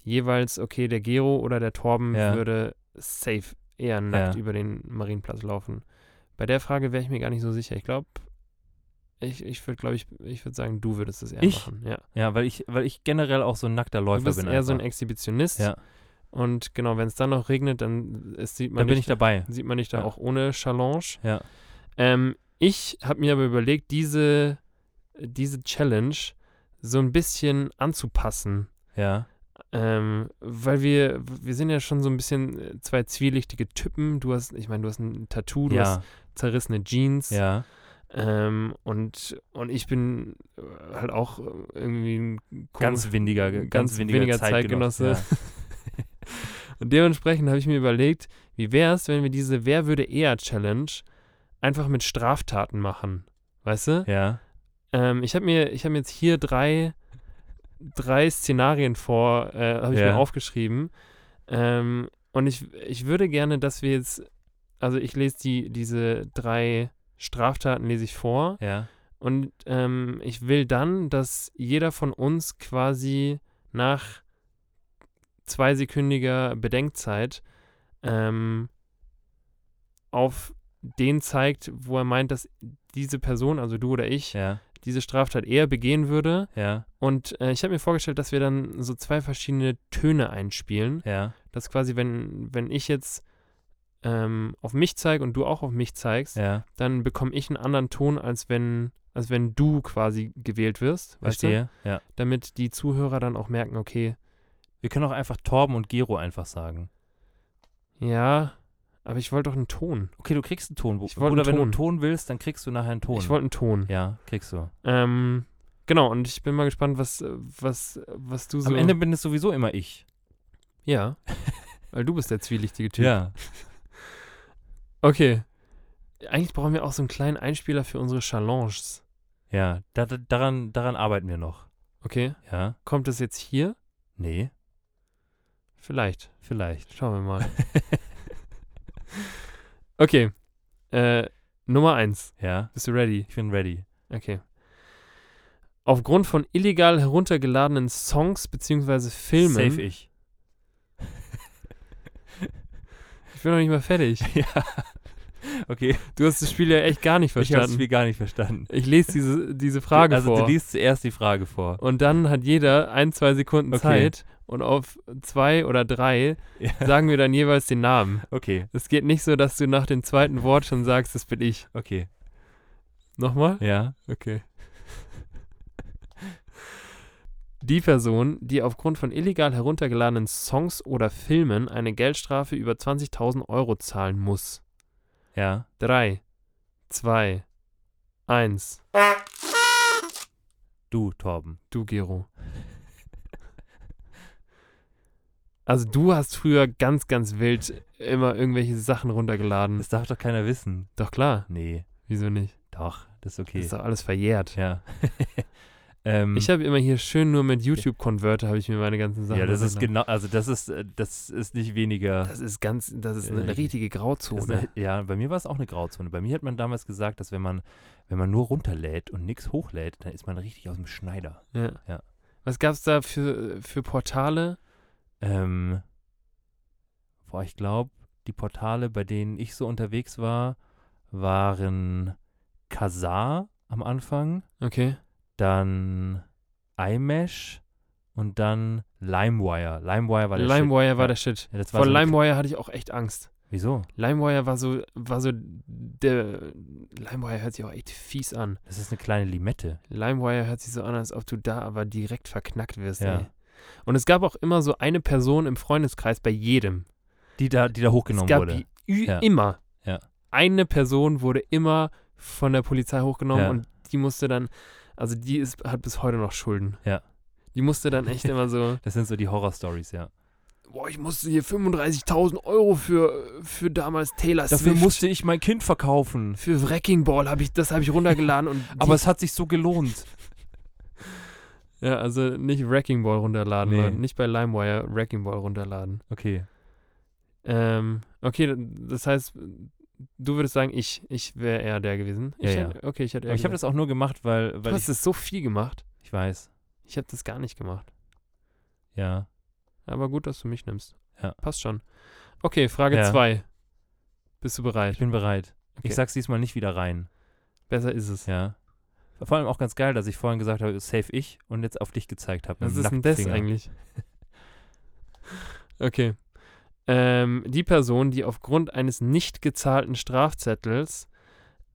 jeweils, okay, der Gero oder der Torben Ja. würde safe eher nackt Ja. über den Marienplatz laufen. Bei der Frage wäre ich mir gar nicht so sicher. Ich glaube, ich, ich würde, glaube ich, ich würde sagen, du würdest es eher Ich? machen. Ja. Ja, weil ich, weil ich generell auch so ein nackter Du Läufer bist bin. eher so ein einfach. Exhibitionist. Ja, Und genau, wenn es dann noch regnet, dann ist, sieht man dann bin ich nicht, dabei. sieht man nicht da Ja. auch ohne Challenge. Ja. Ähm, ich habe mir aber überlegt, diese, diese Challenge so ein bisschen anzupassen. Ja, Ähm, weil wir, wir sind ja schon so ein bisschen äh, zwei zwielichtige Typen. Du hast, ich meine, du hast ein Tattoo, du hast ja, zerrissene Jeans. ja. Ähm, und, und ich bin äh, halt auch äh, irgendwie ein Ganz komisch- windiger, ganz, ganz windiger weniger Zeitgenosse. Zeitgenosse. (laughs) Und dementsprechend habe ich mir überlegt, wie wäre es, wenn wir diese Wer würde eher Challenge einfach mit Straftaten machen? Weißt du? Ja, ja. Ähm, ich habe mir, ich habe jetzt hier drei, drei Szenarien vor, äh, habe ich Ja. mir aufgeschrieben. Ähm, und ich, ich würde gerne, dass wir jetzt, also ich lese die, diese drei Straftaten lese ich vor. Ja, und ähm, ich will dann, dass jeder von uns quasi nach zweisekündiger Bedenkzeit ähm, auf den zeigt, wo er meint, dass diese Person, also du oder ich, ja, diese Straftat eher begehen würde. ja, Und äh, ich habe mir vorgestellt, dass wir dann so zwei verschiedene Töne einspielen. ja, Dass quasi, wenn, wenn ich jetzt ähm, auf mich zeige und du auch auf mich zeigst, ja. dann bekomme ich einen anderen Ton, als wenn, als wenn du quasi gewählt wirst. Weißt Verstehe. Ja. du? Damit die Zuhörer dann auch merken, okay, Wir können auch einfach Torben und Gero einfach sagen. ja, aber ich wollte doch einen Ton. Okay, du kriegst einen Ton. Ich Oder einen wenn du Ton. einen Ton willst, dann kriegst du nachher einen Ton. Ich wollte einen Ton. ja, kriegst du. Ähm, genau, und ich bin mal gespannt, was, was, was du so. Am Ende bin es sowieso immer ich. Ja. (laughs) Weil du bist der zwielichtige Typ. Ja. (laughs) Okay. Eigentlich brauchen wir auch so einen kleinen Einspieler für unsere Challenges. Ja, da, da, daran, daran arbeiten wir noch. Okay. Ja. Kommt das jetzt hier? Nee, Vielleicht. vielleicht. Schauen wir mal. (laughs) okay. Äh, Nummer eins. Ja, Bist du ready? ich bin ready. Okay. Aufgrund von illegal heruntergeladenen Songs bzw. Filmen. Safe ich. Ich bin noch nicht mal fertig. (laughs) ja. Okay, Du hast das Spiel ja echt gar nicht ich habe das verstanden. Spiel gar nicht verstanden. Ich lese diese, diese Frage also vor. du liest zuerst die Frage vor. und dann hat jeder ein, zwei Sekunden Okay. Zeit und auf zwei oder drei (laughs) Ja. sagen wir dann jeweils den Namen. Okay, Es geht nicht so, dass du nach dem zweiten Wort schon sagst, das bin ich. okay. Nochmal? Ja. Okay. Die Person, die aufgrund von illegal heruntergeladenen Songs oder Filmen eine Geldstrafe über 20.000 Euro zahlen muss. Ja. 3, 2, 1. Du, Torben. Du, Gero. Also du hast früher ganz, ganz wild immer irgendwelche Sachen runtergeladen. Das darf doch keiner wissen. Doch klar. Nee, Wieso nicht? doch, das ist Das okay. ist doch alles verjährt. Ja. (laughs) ähm, Ich habe immer hier schön nur mit YouTube-Converter habe ich mir meine ganzen Sachen ja, das ist genau, also das ist, äh, das ist nicht weniger. Das ist ganz, das ist eine Äh, richtige Grauzone. eine, ja, bei mir war es auch eine Grauzone. Bei mir hat man damals gesagt, dass wenn man, wenn man nur runterlädt und nichts hochlädt, dann ist man richtig aus dem Schneider. Ja. Ja. Was gab es da für, für Portale? Ähm, boah, ich glaube, die Portale, bei denen ich so unterwegs war, waren Kazaa am Anfang, Okay. Dann iMesh und dann LimeWire. LimeWire war der LimeWire Shit. war der Shit. Ja, das war Vor so LimeWire hatte ich auch echt Angst. Wieso? LimeWire war so, war so der. LimeWire hört sich auch echt fies an. Das ist eine kleine Limette. LimeWire hört sich so an, als ob du da aber direkt verknackt wirst. Ja. Ey. Und es gab auch immer so eine Person im Freundeskreis bei jedem. Die da, die da hochgenommen es gab wurde. Ja. immer. Ja. Eine Person wurde immer von der Polizei hochgenommen und die musste dann, also die ist, hat bis heute noch Schulden. Ja. Die musste dann echt immer so, (laughs) Das sind so die Horror-Stories, ja. boah, ich musste hier 35.000 Euro für, für damals Taylor Dafür Swift. musste ich mein Kind verkaufen. für Wrecking Ball habe ich, das habe ich runtergeladen und (laughs) Aber es hat sich so gelohnt. (laughs) ja, also nicht Wrecking Ball runterladen, Nee. Leute. nicht bei LimeWire Wrecking Ball runterladen. Okay. Ähm, okay, das heißt, du würdest sagen, ich, ich wäre eher der gewesen. Ja, ich ja. Hätte, okay, ich hätte eher Aber ich habe das auch nur gemacht, weil, Du weil hast ich, es so viel gemacht. ich weiß. Ich habe das gar nicht gemacht. Ja. Aber gut, dass du mich nimmst. Ja. Passt schon. Okay, Frage Ja. 2. Bist du bereit? Ich bin bereit. Okay. Ich sag's diesmal nicht wieder rein. Besser ist es. Ja. Vor allem auch ganz geil, dass ich vorhin gesagt habe, safe ich und jetzt auf dich gezeigt habe. Was ist denn das eigentlich? (laughs) okay. Ähm, die Person, die aufgrund eines nicht gezahlten Strafzettels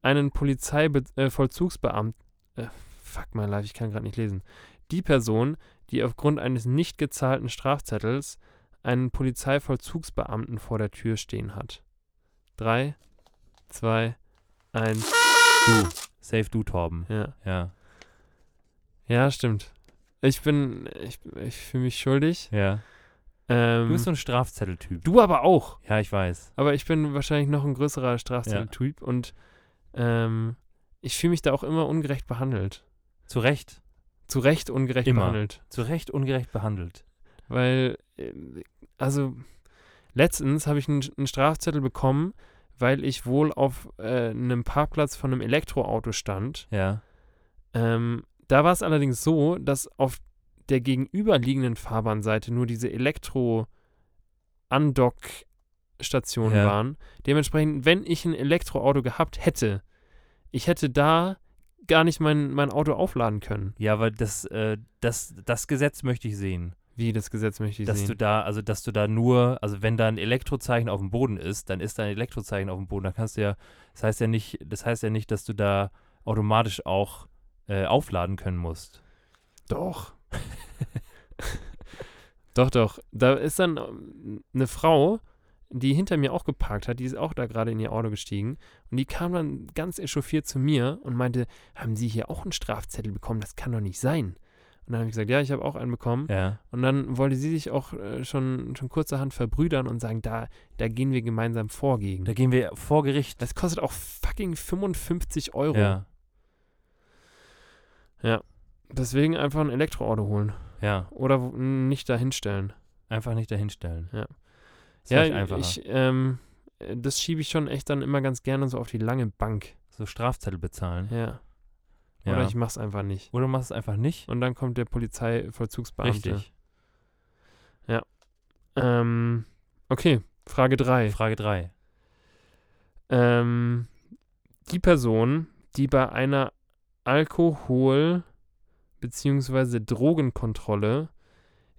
einen Polizeivollzugsbeamten. Äh, fuck my life, ich kann gerade nicht lesen. Die Person, die aufgrund eines nicht gezahlten Strafzettels einen Polizeivollzugsbeamten vor der Tür stehen hat. Drei, zwei, eins. Du. Safe du, Torben. Ja. Ja. Ja, stimmt. Ich bin, ich, ich fühle mich schuldig. Ja. Ähm, Du bist so ein Strafzetteltyp. du aber auch. Ja, ich weiß. Aber ich bin wahrscheinlich noch ein größerer Strafzetteltyp und ähm, ich fühle mich da auch immer ungerecht behandelt. Zu Recht. Zu Recht ungerecht Immer. behandelt. Zu Recht ungerecht behandelt. Weil, äh, also, letztens habe ich einen, einen Strafzettel bekommen, weil ich wohl auf äh, einem Parkplatz von einem Elektroauto stand. Ja. Ähm, da war es allerdings so, dass auf der gegenüberliegenden Fahrbahnseite nur diese Elektro-Andock-Stationen Ja. waren. Dementsprechend, wenn ich ein Elektroauto gehabt hätte, ich hätte da gar nicht mein, mein Auto aufladen können. Ja, aber das, äh, das, das Gesetz möchte ich sehen. Wie das Gesetz möchte ich dass du sehen. da, also dass du da nur, also wenn da ein Elektrozeichen auf dem Boden ist, dann ist da ein Elektrozeichen auf dem Boden. Da kannst du ja, das heißt ja nicht, das heißt ja nicht, dass du da automatisch auch äh, aufladen können musst. Doch. (laughs) doch, doch. Da ist dann ähm, eine Frau, die hinter mir auch geparkt hat, die ist auch da gerade in ihr Auto gestiegen und die kam dann ganz echauffiert zu mir und meinte, haben Sie hier auch einen Strafzettel bekommen? Das kann doch nicht sein. Und dann habe ich gesagt, ja, ich habe auch einen bekommen. Ja. Und dann wollte sie sich auch äh, schon, schon kurzerhand verbrüdern und sagen, da, da gehen wir gemeinsam vor gegen. Da gehen wir vor Gericht. Das kostet auch fucking 55 Euro. Ja. Deswegen einfach ein Elektroauto holen. Ja. Oder nicht dahinstellen. Einfach nicht dahinstellen. Ja. Ist Ja, einfacher. ich, ähm, äh, das schiebe ich schon echt dann immer ganz gerne so auf die lange Bank. so Strafzettel bezahlen. Ja. Ja. Oder ich mach's einfach nicht. Oder du machst es einfach nicht. Und dann kommt der Polizeivollzugsbeamte. Richtig. Ähm, okay, Frage 3. Frage 3. Ähm, die Person, die bei einer Alkohol- bzw. Drogenkontrolle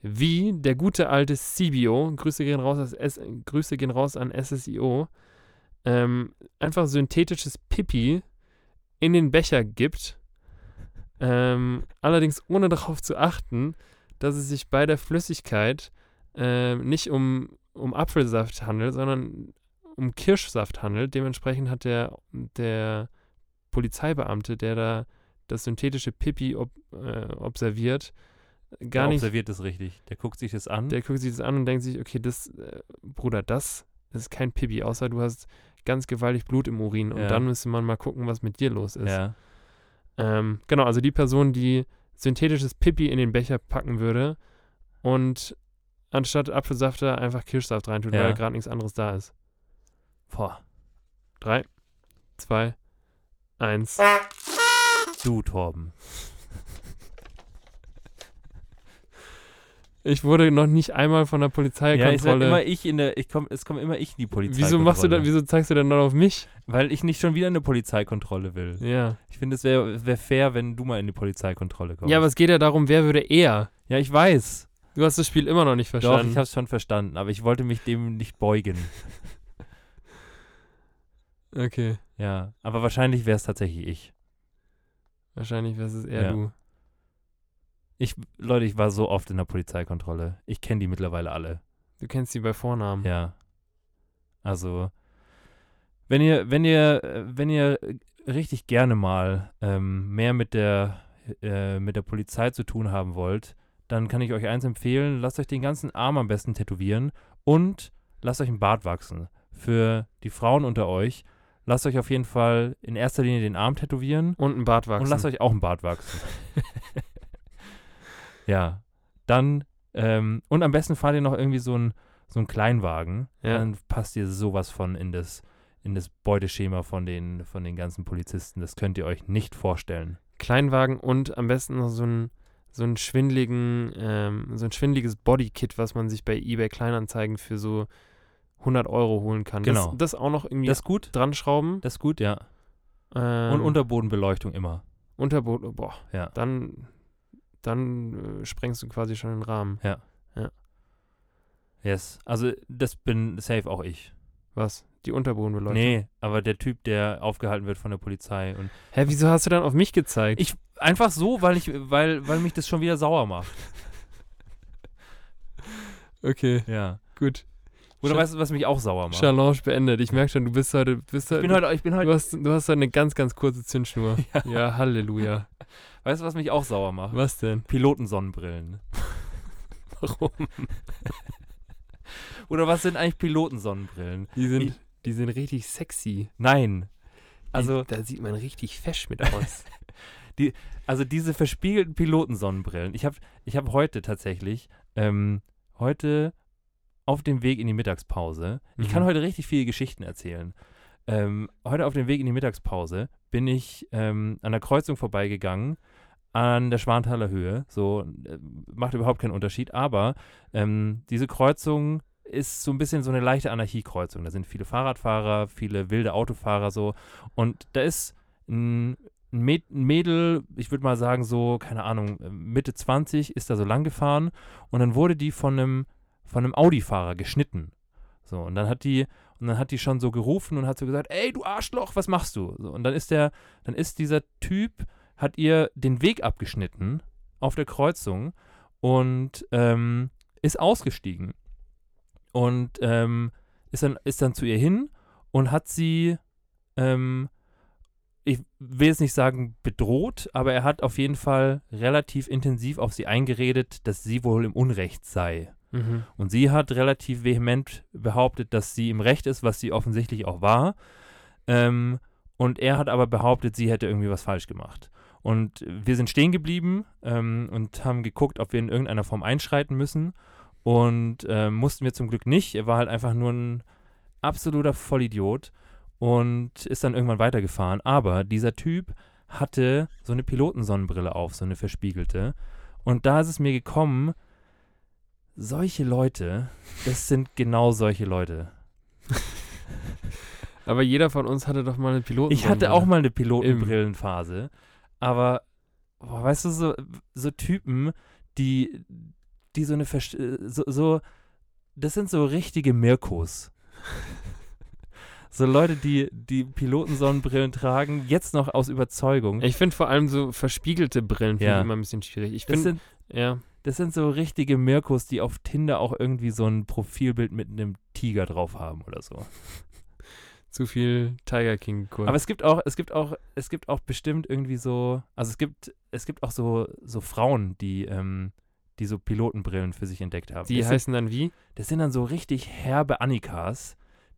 wie der gute alte CBO, Grüße gehen raus, S Grüße gehen raus an SSIO, ähm, einfach synthetisches Pipi in den Becher gibt, ähm, allerdings ohne darauf zu achten, dass es sich bei der Flüssigkeit ähm, nicht um, um Apfelsaft handelt, sondern um Kirschsaft handelt. Dementsprechend hat der, der Polizeibeamte, der da das synthetische Pipi ob, äh, observiert, gar der nicht. observiert es richtig. Der guckt sich das an. Der guckt sich das an und denkt sich, okay, das, äh, Bruder, das ist kein Pipi, außer du hast ganz gewaltig Blut im Urin und Ja. dann müsste man mal gucken, was mit dir los ist. ja. Ähm, genau, also die Person, die synthetisches Pipi in den Becher packen würde und anstatt Apfelsaft da einfach Kirschsaft reintut, Ja. weil gerade nichts anderes da ist. Boah. Drei, zwei, eins. Du, Torben. (laughs) Ich wurde noch nicht einmal von der Ja, ich Polizeikontrolle. sag immer ich in der, ich komm, es kommt immer ich in die Polizei. wieso machst du da, wieso zeigst du dann auf mich? Weil ich nicht schon wieder eine Polizeikontrolle will. Ja. Ich finde, es wäre wär fair, wenn du mal in die Polizeikontrolle kommst. Ja, aber es geht ja darum, wer würde eher. Ja, ich weiß. Du hast das Spiel immer noch nicht Doch, verstanden. ich habe es schon verstanden, aber ich wollte mich dem nicht beugen. (laughs) okay. Ja, aber wahrscheinlich wäre es tatsächlich ich. Wahrscheinlich wäre es eher Ja. du. Ich, Leute, ich war so oft in der Polizeikontrolle. Ich kenne die mittlerweile alle. Du kennst sie bei Vornamen. Ja. Also, wenn ihr, wenn ihr, wenn ihr richtig gerne mal ähm, mehr mit der, äh, mit der Polizei zu tun haben wollt, dann kann ich euch eins empfehlen, lasst euch den ganzen Arm am besten tätowieren und lasst euch einen Bart wachsen. Für die Frauen unter euch, lasst euch auf jeden Fall in erster Linie den Arm tätowieren Und ein Bart wachsen. und lasst euch auch einen Bart wachsen. (laughs) ja, dann, ähm, und am besten fahrt ihr noch irgendwie so einen so einen Kleinwagen. Ja. Dann passt ihr sowas von in das, in das Beuteschema von den, von den ganzen Polizisten. Das könnt ihr euch nicht vorstellen. Kleinwagen und am besten noch so ein so einen schwindligen, ähm, so ein schwindliges Bodykit, was man sich bei eBay Kleinanzeigen für so 100 Euro holen kann. Genau. Das, das auch noch irgendwie Das gut. dran schrauben. Das ist gut, ja. Ähm, Und Unterbodenbeleuchtung immer. Unterboden, boah, Ja. dann, dann äh, sprengst du quasi schon den Rahmen. Yes. Also das bin safe auch ich. Was? Die Unterbodenbeleuchtung? Nee, aber der Typ, der aufgehalten wird von der Polizei und Hä, wieso hast du dann auf mich gezeigt? Ich- einfach so, weil ich, weil, weil mich das schon wieder sauer macht. (laughs) okay, Ja. gut. Oder Sch- weißt du, was mich auch sauer macht? Challenge beendet. Ich merke schon, du bist heute, bist Ich bin heute, ich bin du heute, hast, du hast heute eine ganz, ganz kurze Zündschnur. (laughs) Ja, Halleluja. weißt du, was mich auch sauer macht? Was denn? Pilotensonnenbrillen. (laughs) Warum? Oder was sind eigentlich Pilotensonnenbrillen? Die Ich- sind, die sind richtig sexy. Nein. Also, Die, da sieht man richtig fesch mit aus. (laughs) also diese verspiegelten Pilotensonnenbrillen. Ich habe ich hab heute tatsächlich, ähm, heute auf dem Weg in die Mittagspause, ich Mhm. kann heute richtig viele Geschichten erzählen. Ähm, heute auf dem Weg in die Mittagspause bin ich ähm, an der Kreuzung vorbeigegangen, an der Schwanthaler Höhe. So, äh, macht überhaupt keinen Unterschied. Aber ähm, diese Kreuzung ist so ein bisschen so eine leichte Anarchiekreuzung. Da sind viele Fahrradfahrer, viele wilde Autofahrer so. Und da ist ein, ein Mäd- ein Mädel, ich würde mal sagen so, keine Ahnung, äh, Mitte 20, ist da so lang gefahren. Und dann wurde die von einem, von einem Audi-Fahrer geschnitten. So, und dann hat die, und dann hat die schon so gerufen und hat so gesagt, ey, du Arschloch, was machst du? So, und dann ist der, dann ist dieser Typ, hat ihr den Weg abgeschnitten auf der Kreuzung und ähm, ist ausgestiegen. Und ähm, ist, dann, ist dann zu ihr hin und hat sie, ähm, ich will jetzt nicht sagen bedroht, aber er hat auf jeden Fall relativ intensiv auf sie eingeredet, dass sie wohl im Unrecht sei. Mhm. Und sie hat relativ vehement behauptet, dass sie im Recht ist, was sie offensichtlich auch war. Ähm, und er hat aber behauptet, sie hätte irgendwie was falsch gemacht. Und wir sind stehen geblieben ähm, und haben geguckt, ob wir in irgendeiner Form einschreiten müssen. Und ähm, mussten wir zum Glück nicht. Er war halt einfach nur ein absoluter Vollidiot und ist dann irgendwann weitergefahren. Aber dieser Typ hatte so eine Pilotensonnenbrille auf, so eine verspiegelte. Und da ist es mir gekommen, solche Leute, das sind genau solche Leute. (laughs) Aber jeder von uns hatte doch mal eine Piloten. Ich hatte auch mal eine Pilotenbrillenphase, aber boah, weißt du, so, so Typen, die, die so eine, Versch- äh, so, so, das sind so richtige Mirkos. so Leute, die, die Pilotensonnenbrillen tragen, jetzt noch aus Überzeugung. Ich finde vor allem so verspiegelte Brillen finde Ja. ich immer ein bisschen schwierig. Ich finde, ja, das sind so richtige Mirkos, die auf Tinder auch irgendwie so ein Profilbild mit einem Tiger drauf haben oder so. (laughs) zu viel Tiger King Kurs. Aber es gibt auch, es gibt auch, es gibt auch bestimmt irgendwie so, also es gibt, es gibt auch so, so Frauen, die, ähm, die so Pilotenbrillen für sich entdeckt haben. die das, heißen dann wie? sind, das sind dann so richtig herbe Annikas,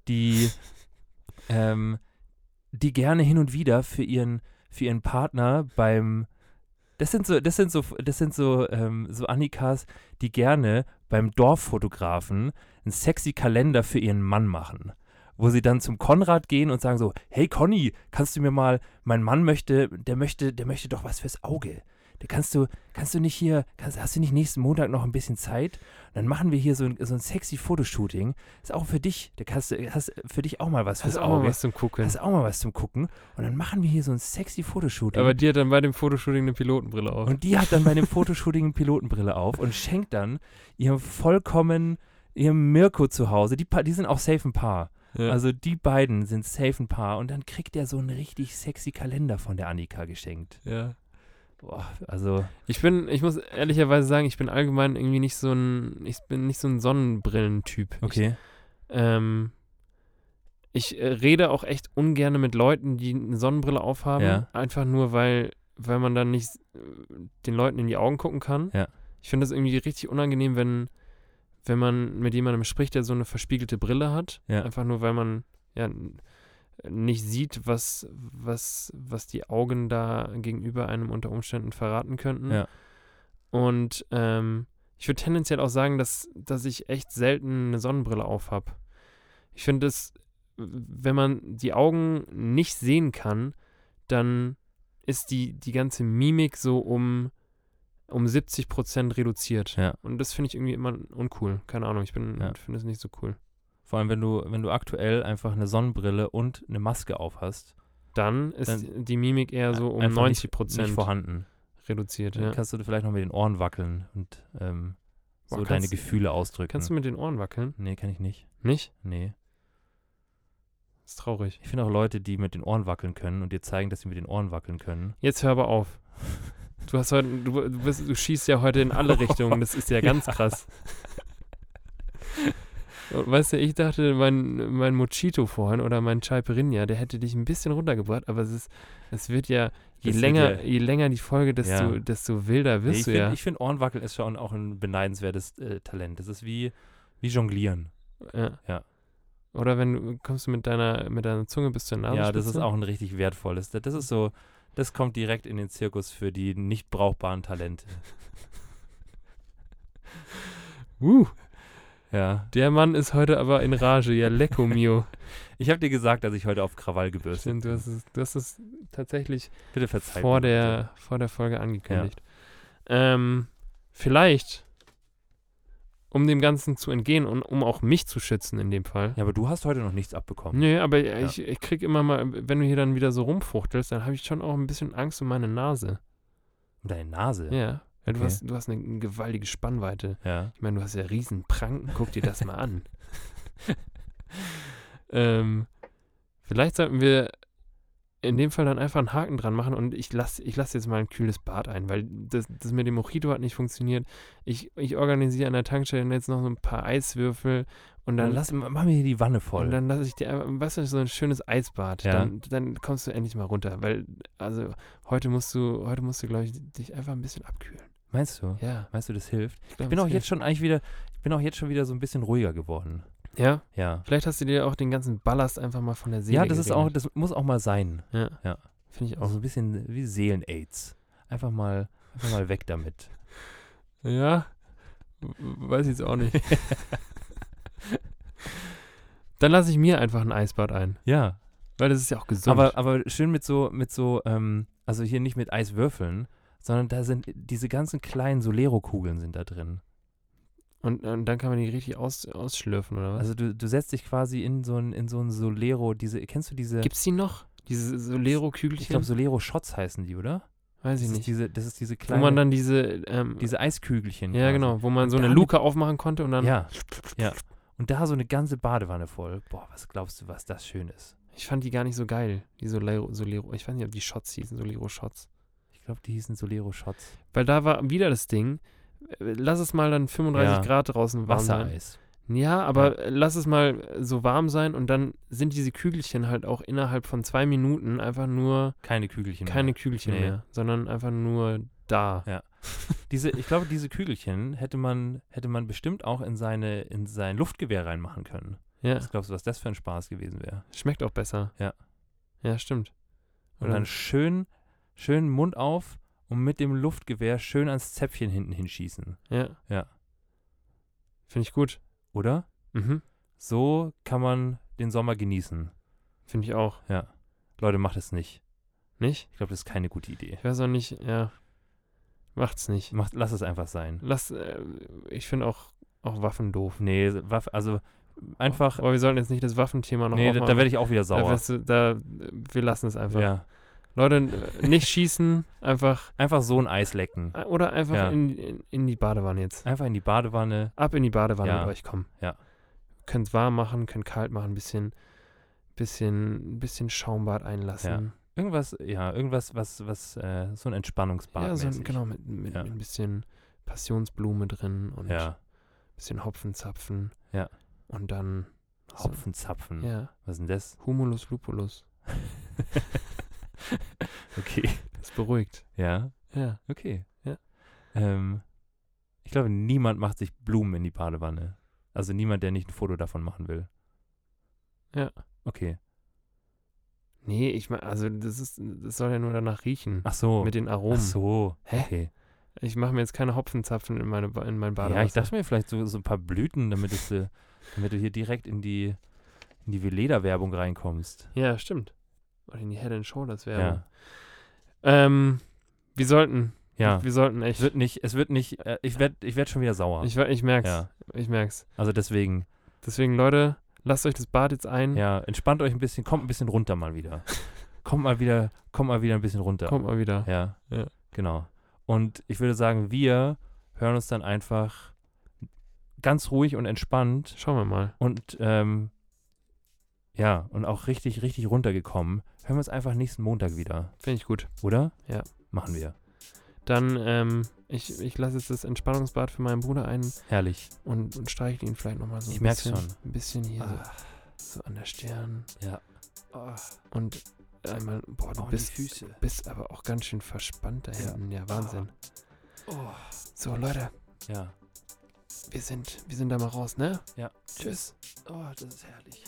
die, (laughs) ähm, die gerne hin und wieder für ihren, für ihren Partner beim das sind so, das sind so, das sind so, ähm, so Annikas, die gerne beim Dorffotografen einen sexy Kalender für ihren Mann machen wo sie dann zum Konrad gehen und sagen so, hey Conny, kannst du mir mal, mein Mann möchte, der möchte, der möchte doch was fürs Auge. Da kannst du, kannst du nicht hier, kannst, hast du nicht nächsten Montag noch ein bisschen Zeit? dann machen wir hier so ein, so ein sexy Fotoshooting. Ist auch für dich, da kannst du, hast für dich auch mal was fürs Hast auch mal Auge. was zum Gucken. Hast auch mal was zum Gucken. Und dann machen wir hier so ein sexy Fotoshooting. Aber die hat dann bei dem Fotoshooting eine Pilotenbrille auf. Und die hat dann bei dem (laughs) Fotoshooting eine Pilotenbrille auf und schenkt dann ihrem vollkommen, ihrem Mirko zu Hause, die, die sind auch safe ein Paar. ja. Also die beiden sind safe ein Paar und dann kriegt er so einen richtig sexy Kalender von der Annika geschenkt. ja. Boah, also Ich bin, ich muss ehrlicherweise sagen, ich bin allgemein irgendwie nicht so ein, ich bin nicht so ein Sonnenbrillentyp. okay. Ich, ähm, ich äh, rede auch echt ungern mit Leuten, die eine Sonnenbrille aufhaben. Ja. Einfach nur, weil, weil man dann nicht äh, den Leuten in die Augen gucken kann. Ja. Ich finde das irgendwie richtig unangenehm, wenn, wenn man mit jemandem spricht, der so eine verspiegelte Brille hat. Ja. Einfach nur, weil man ja nicht sieht, was, was, was die Augen da gegenüber einem unter Umständen verraten könnten. Ja. Und ähm, ich würde tendenziell auch sagen, dass, dass ich echt selten eine Sonnenbrille auf habe. Ich finde es, wenn man die Augen nicht sehen kann, dann ist die, die ganze Mimik so um, um 70 Prozent reduziert. Ja. Und das finde ich irgendwie immer uncool. Keine Ahnung, ich bin Ja. finde es nicht so cool. Vor allem, wenn du, wenn du aktuell einfach eine Sonnenbrille und eine Maske auf hast. Dann ist Dann die Mimik eher so um einfach 90 Nicht Prozent vorhanden. reduziert. Dann Ja. kannst du vielleicht noch mit den Ohren wackeln und ähm, so Boah, deine Gefühle ausdrücken. Kannst du mit den Ohren wackeln? nee, kann ich nicht. Nicht? Nee. ist traurig. Ich finde auch Leute, die mit den Ohren wackeln können und dir zeigen, dass sie mit den Ohren wackeln können. Jetzt hör aber auf. (laughs) Du hast heute, du, du, bist, du schießt ja heute in alle (laughs) Richtungen. Das ist ja ganz krass. (laughs) Weißt du, ich dachte, mein, mein Mojito vorhin oder mein Caipirinha, der hätte dich ein bisschen runtergebracht, aber es ist, es wird ja, je Das länger, ja- je länger die Folge, desto, Ja. desto wilder Nee, wirst ich du finde, ja. ich find, Ohrenwackeln ist schon auch ein beneidenswertes äh, Talent. Das ist wie, wie Jonglieren. ja. Ja. Oder wenn kommst du mit deiner, mit deiner Zunge bis zur Nase. ja, das ist auch ein richtig wertvolles. Das das ist so, das kommt direkt in den Zirkus für die nicht brauchbaren Talente. (laughs) Uh, Ja. der Mann ist heute aber in Rage. Ja, lecco mio. (laughs) Ich habe dir gesagt, dass ich heute auf Krawall gebürstet Stimmt, du bin. hast es, du hast es tatsächlich Bitte verzeiht vor bitte. der, vor der Folge angekündigt. Ähm, vielleicht, um dem Ganzen zu entgehen und um auch mich zu schützen in dem Fall. Ja, aber du hast heute noch nichts abbekommen. Nee, aber ich, ich krieg immer mal, wenn du hier dann wieder so rumfuchtelst, dann habe ich schon auch ein bisschen Angst um meine Nase. Und deine Nase. Ja. Weil du Okay. hast, du hast eine gewaltige Spannweite. Ja. Ich meine, du hast ja riesen Pranken, guck dir das mal an. (laughs) ähm, vielleicht sollten wir in dem Fall dann einfach einen Haken dran machen und ich lasse ich lass jetzt mal ein kühles Bad ein, weil das, das mit dem Mojito hat nicht funktioniert. Ich, ich organisiere an der Tankstelle jetzt noch so ein paar Eiswürfel und Dann dann, lass, mach mir hier die Wanne voll. und dann lasse ich dir, einfach- weißt du, so ein schönes Eisbad. Ja. Dann, dann kommst du endlich mal runter, weil, also heute musst du, heute musst du, glaube ich, dich einfach ein bisschen abkühlen. Meinst du? Ja. Meinst du, das hilft? Ich, glaub, Ich bin auch jetzt hilft. schon eigentlich wieder, ich bin auch jetzt schon wieder so ein bisschen ruhiger geworden. Ja? Ja. Vielleicht hast du dir auch den ganzen Ballast einfach mal von der Seele Ja, das ist auch, das muss auch mal sein. Ja. Ja. Finde ich Auch so ein bisschen wie Seelen-Aids. Einfach mal, einfach mal weg damit. (laughs) Ja. Weiß ich jetzt auch nicht. (laughs) Dann lasse ich mir einfach ein Eisbad ein. Ja. Weil das ist ja auch gesund. Aber, aber schön mit so, mit so, ähm, also hier nicht mit Eiswürfeln, sondern da sind diese ganzen kleinen Solero-Kugeln sind da drin. und, und dann kann man die richtig aus, ausschlürfen, oder was? Also du, du setzt dich quasi in so ein, in so ein Solero, diese, kennst du diese, Gibt's die noch? Diese Solero-Kügelchen? ich glaube Solero-Shots heißen die, oder? Weiß ich das nicht. Diese, das ist diese wo kleine, man dann diese, ähm, diese Eiskügelchen. ja quasi. genau, wo man so eine Luke aufmachen konnte und dann, Ja, ja. Und da so eine ganze Badewanne voll. Boah, was glaubst du, was das schön ist? ich fand die gar nicht so geil, die Solero, Solero, ich weiß nicht, ob die Shots hießen, Solero-Shots. Ich glaube, die hießen Solero-Shots. Weil da war wieder das Ding, äh, lass es mal dann 35 Ja. Grad draußen warm sein. Wassereis. Ja, aber äh, lass es mal so warm sein und dann sind diese Kügelchen halt auch innerhalb von zwei Minuten einfach nur Keine Kügelchen keine mehr. Kügelchen Nee. mehr, sondern einfach nur da. Ja. Diese, ich glaube, diese Kügelchen hätte man, hätte man bestimmt auch in, seine, in sein Luftgewehr reinmachen können. Ja, Was glaubst du, was das für ein Spaß gewesen wäre? schmeckt auch besser. Ja. Ja, stimmt. Und dann schön, schön Mund auf und mit dem Luftgewehr schön ans Zäpfchen hinten hinschießen. Ja. Ja. Finde ich gut. Oder? Mhm. So kann man den Sommer genießen. Finde ich auch. Leute, macht es nicht. Nicht? Ich glaube, das ist keine gute Idee. Ich weiß auch nicht, ja. Macht's nicht. Macht, lass es einfach sein. Lass, äh, ich finde auch, auch Waffen doof. Nee, Waff, also einfach. Aber wir sollten jetzt nicht das Waffenthema noch nee, da, da werde ich auch wieder da, sauer. du, da, wir lassen es einfach. ja. Leute, äh, nicht schießen, einfach Einfach so ein Eis lecken. Äh, Oder einfach Ja. in, in, in die Badewanne jetzt. Einfach in die Badewanne. Ab in die Badewanne Ja. mit euch kommen. Ja. Könnt warm machen, könnt kalt machen, bisschen, bisschen, bisschen Schaumbad einlassen. Irgendwas, ja, irgendwas, was, was, äh, so ein Entspannungsbad. Ja, so ein, genau, mit, mit, Ja. mit ein bisschen Passionsblume drin und Ja, ein bisschen Hopfenzapfen. Ja. Und dann Hopfenzapfen. Ja, Was ist denn das? Humulus lupulus. (laughs) (laughs) Okay. Das beruhigt. Ja, Ja. okay. Ja. Ähm, ich glaube, niemand macht sich Blumen in die Badewanne. Also niemand, der nicht ein Foto davon machen will. Ja. Okay. Nee, ich meine, also das ist, das soll ja nur danach riechen. Ach so. Mit den Ach Aromen. so. Hä? Okay. Ich mache mir jetzt keine Hopfenzapfen in, meine, in mein Badewasser. Ja, ich dachte mir vielleicht so, so ein paar Blüten, damit, es, (laughs) damit du hier direkt in die, in die Veleda-Werbung reinkommst. Ja, stimmt. Oder in die Head and Shoulders Werbung. Ja. Ähm, wir sollten, Ja. wir sollten Es echt. wird nicht, es wird nicht, äh, ich werde ich werd schon wieder sauer. ich, ich merk's. Ja. Ich merk's. Also deswegen, Deswegen, Leute, lasst euch das Bad jetzt ein. Ja, entspannt euch ein bisschen, kommt ein bisschen runter mal wieder. (laughs) kommt mal wieder, kommt mal wieder ein bisschen runter. Kommt mal wieder. Ja, Ja. genau. Und ich würde sagen, wir hören uns dann einfach ganz ruhig und entspannt Schauen wir mal. und ähm, ja, und auch richtig, richtig runtergekommen. Hören wir uns einfach nächsten Montag wieder, Finde ich gut. oder? Ja. Machen wir. Dann, ähm, ich, ich lasse jetzt das Entspannungsbad für meinen Bruder ein Herrlich. und, und streichle ihn vielleicht nochmal so Ich ein merk's bisschen, schon. ein bisschen hier Ah. so, so an der Stirn. Ja. Und einmal, boah, du Oh, bist, Füße. bist aber auch ganz schön verspannt da Ja. hinten. Ja, Wahnsinn. Oh. So, Leute, Ja. wir sind, wir sind da mal raus, ne? Ja. Tschüss. Oh, das ist herrlich.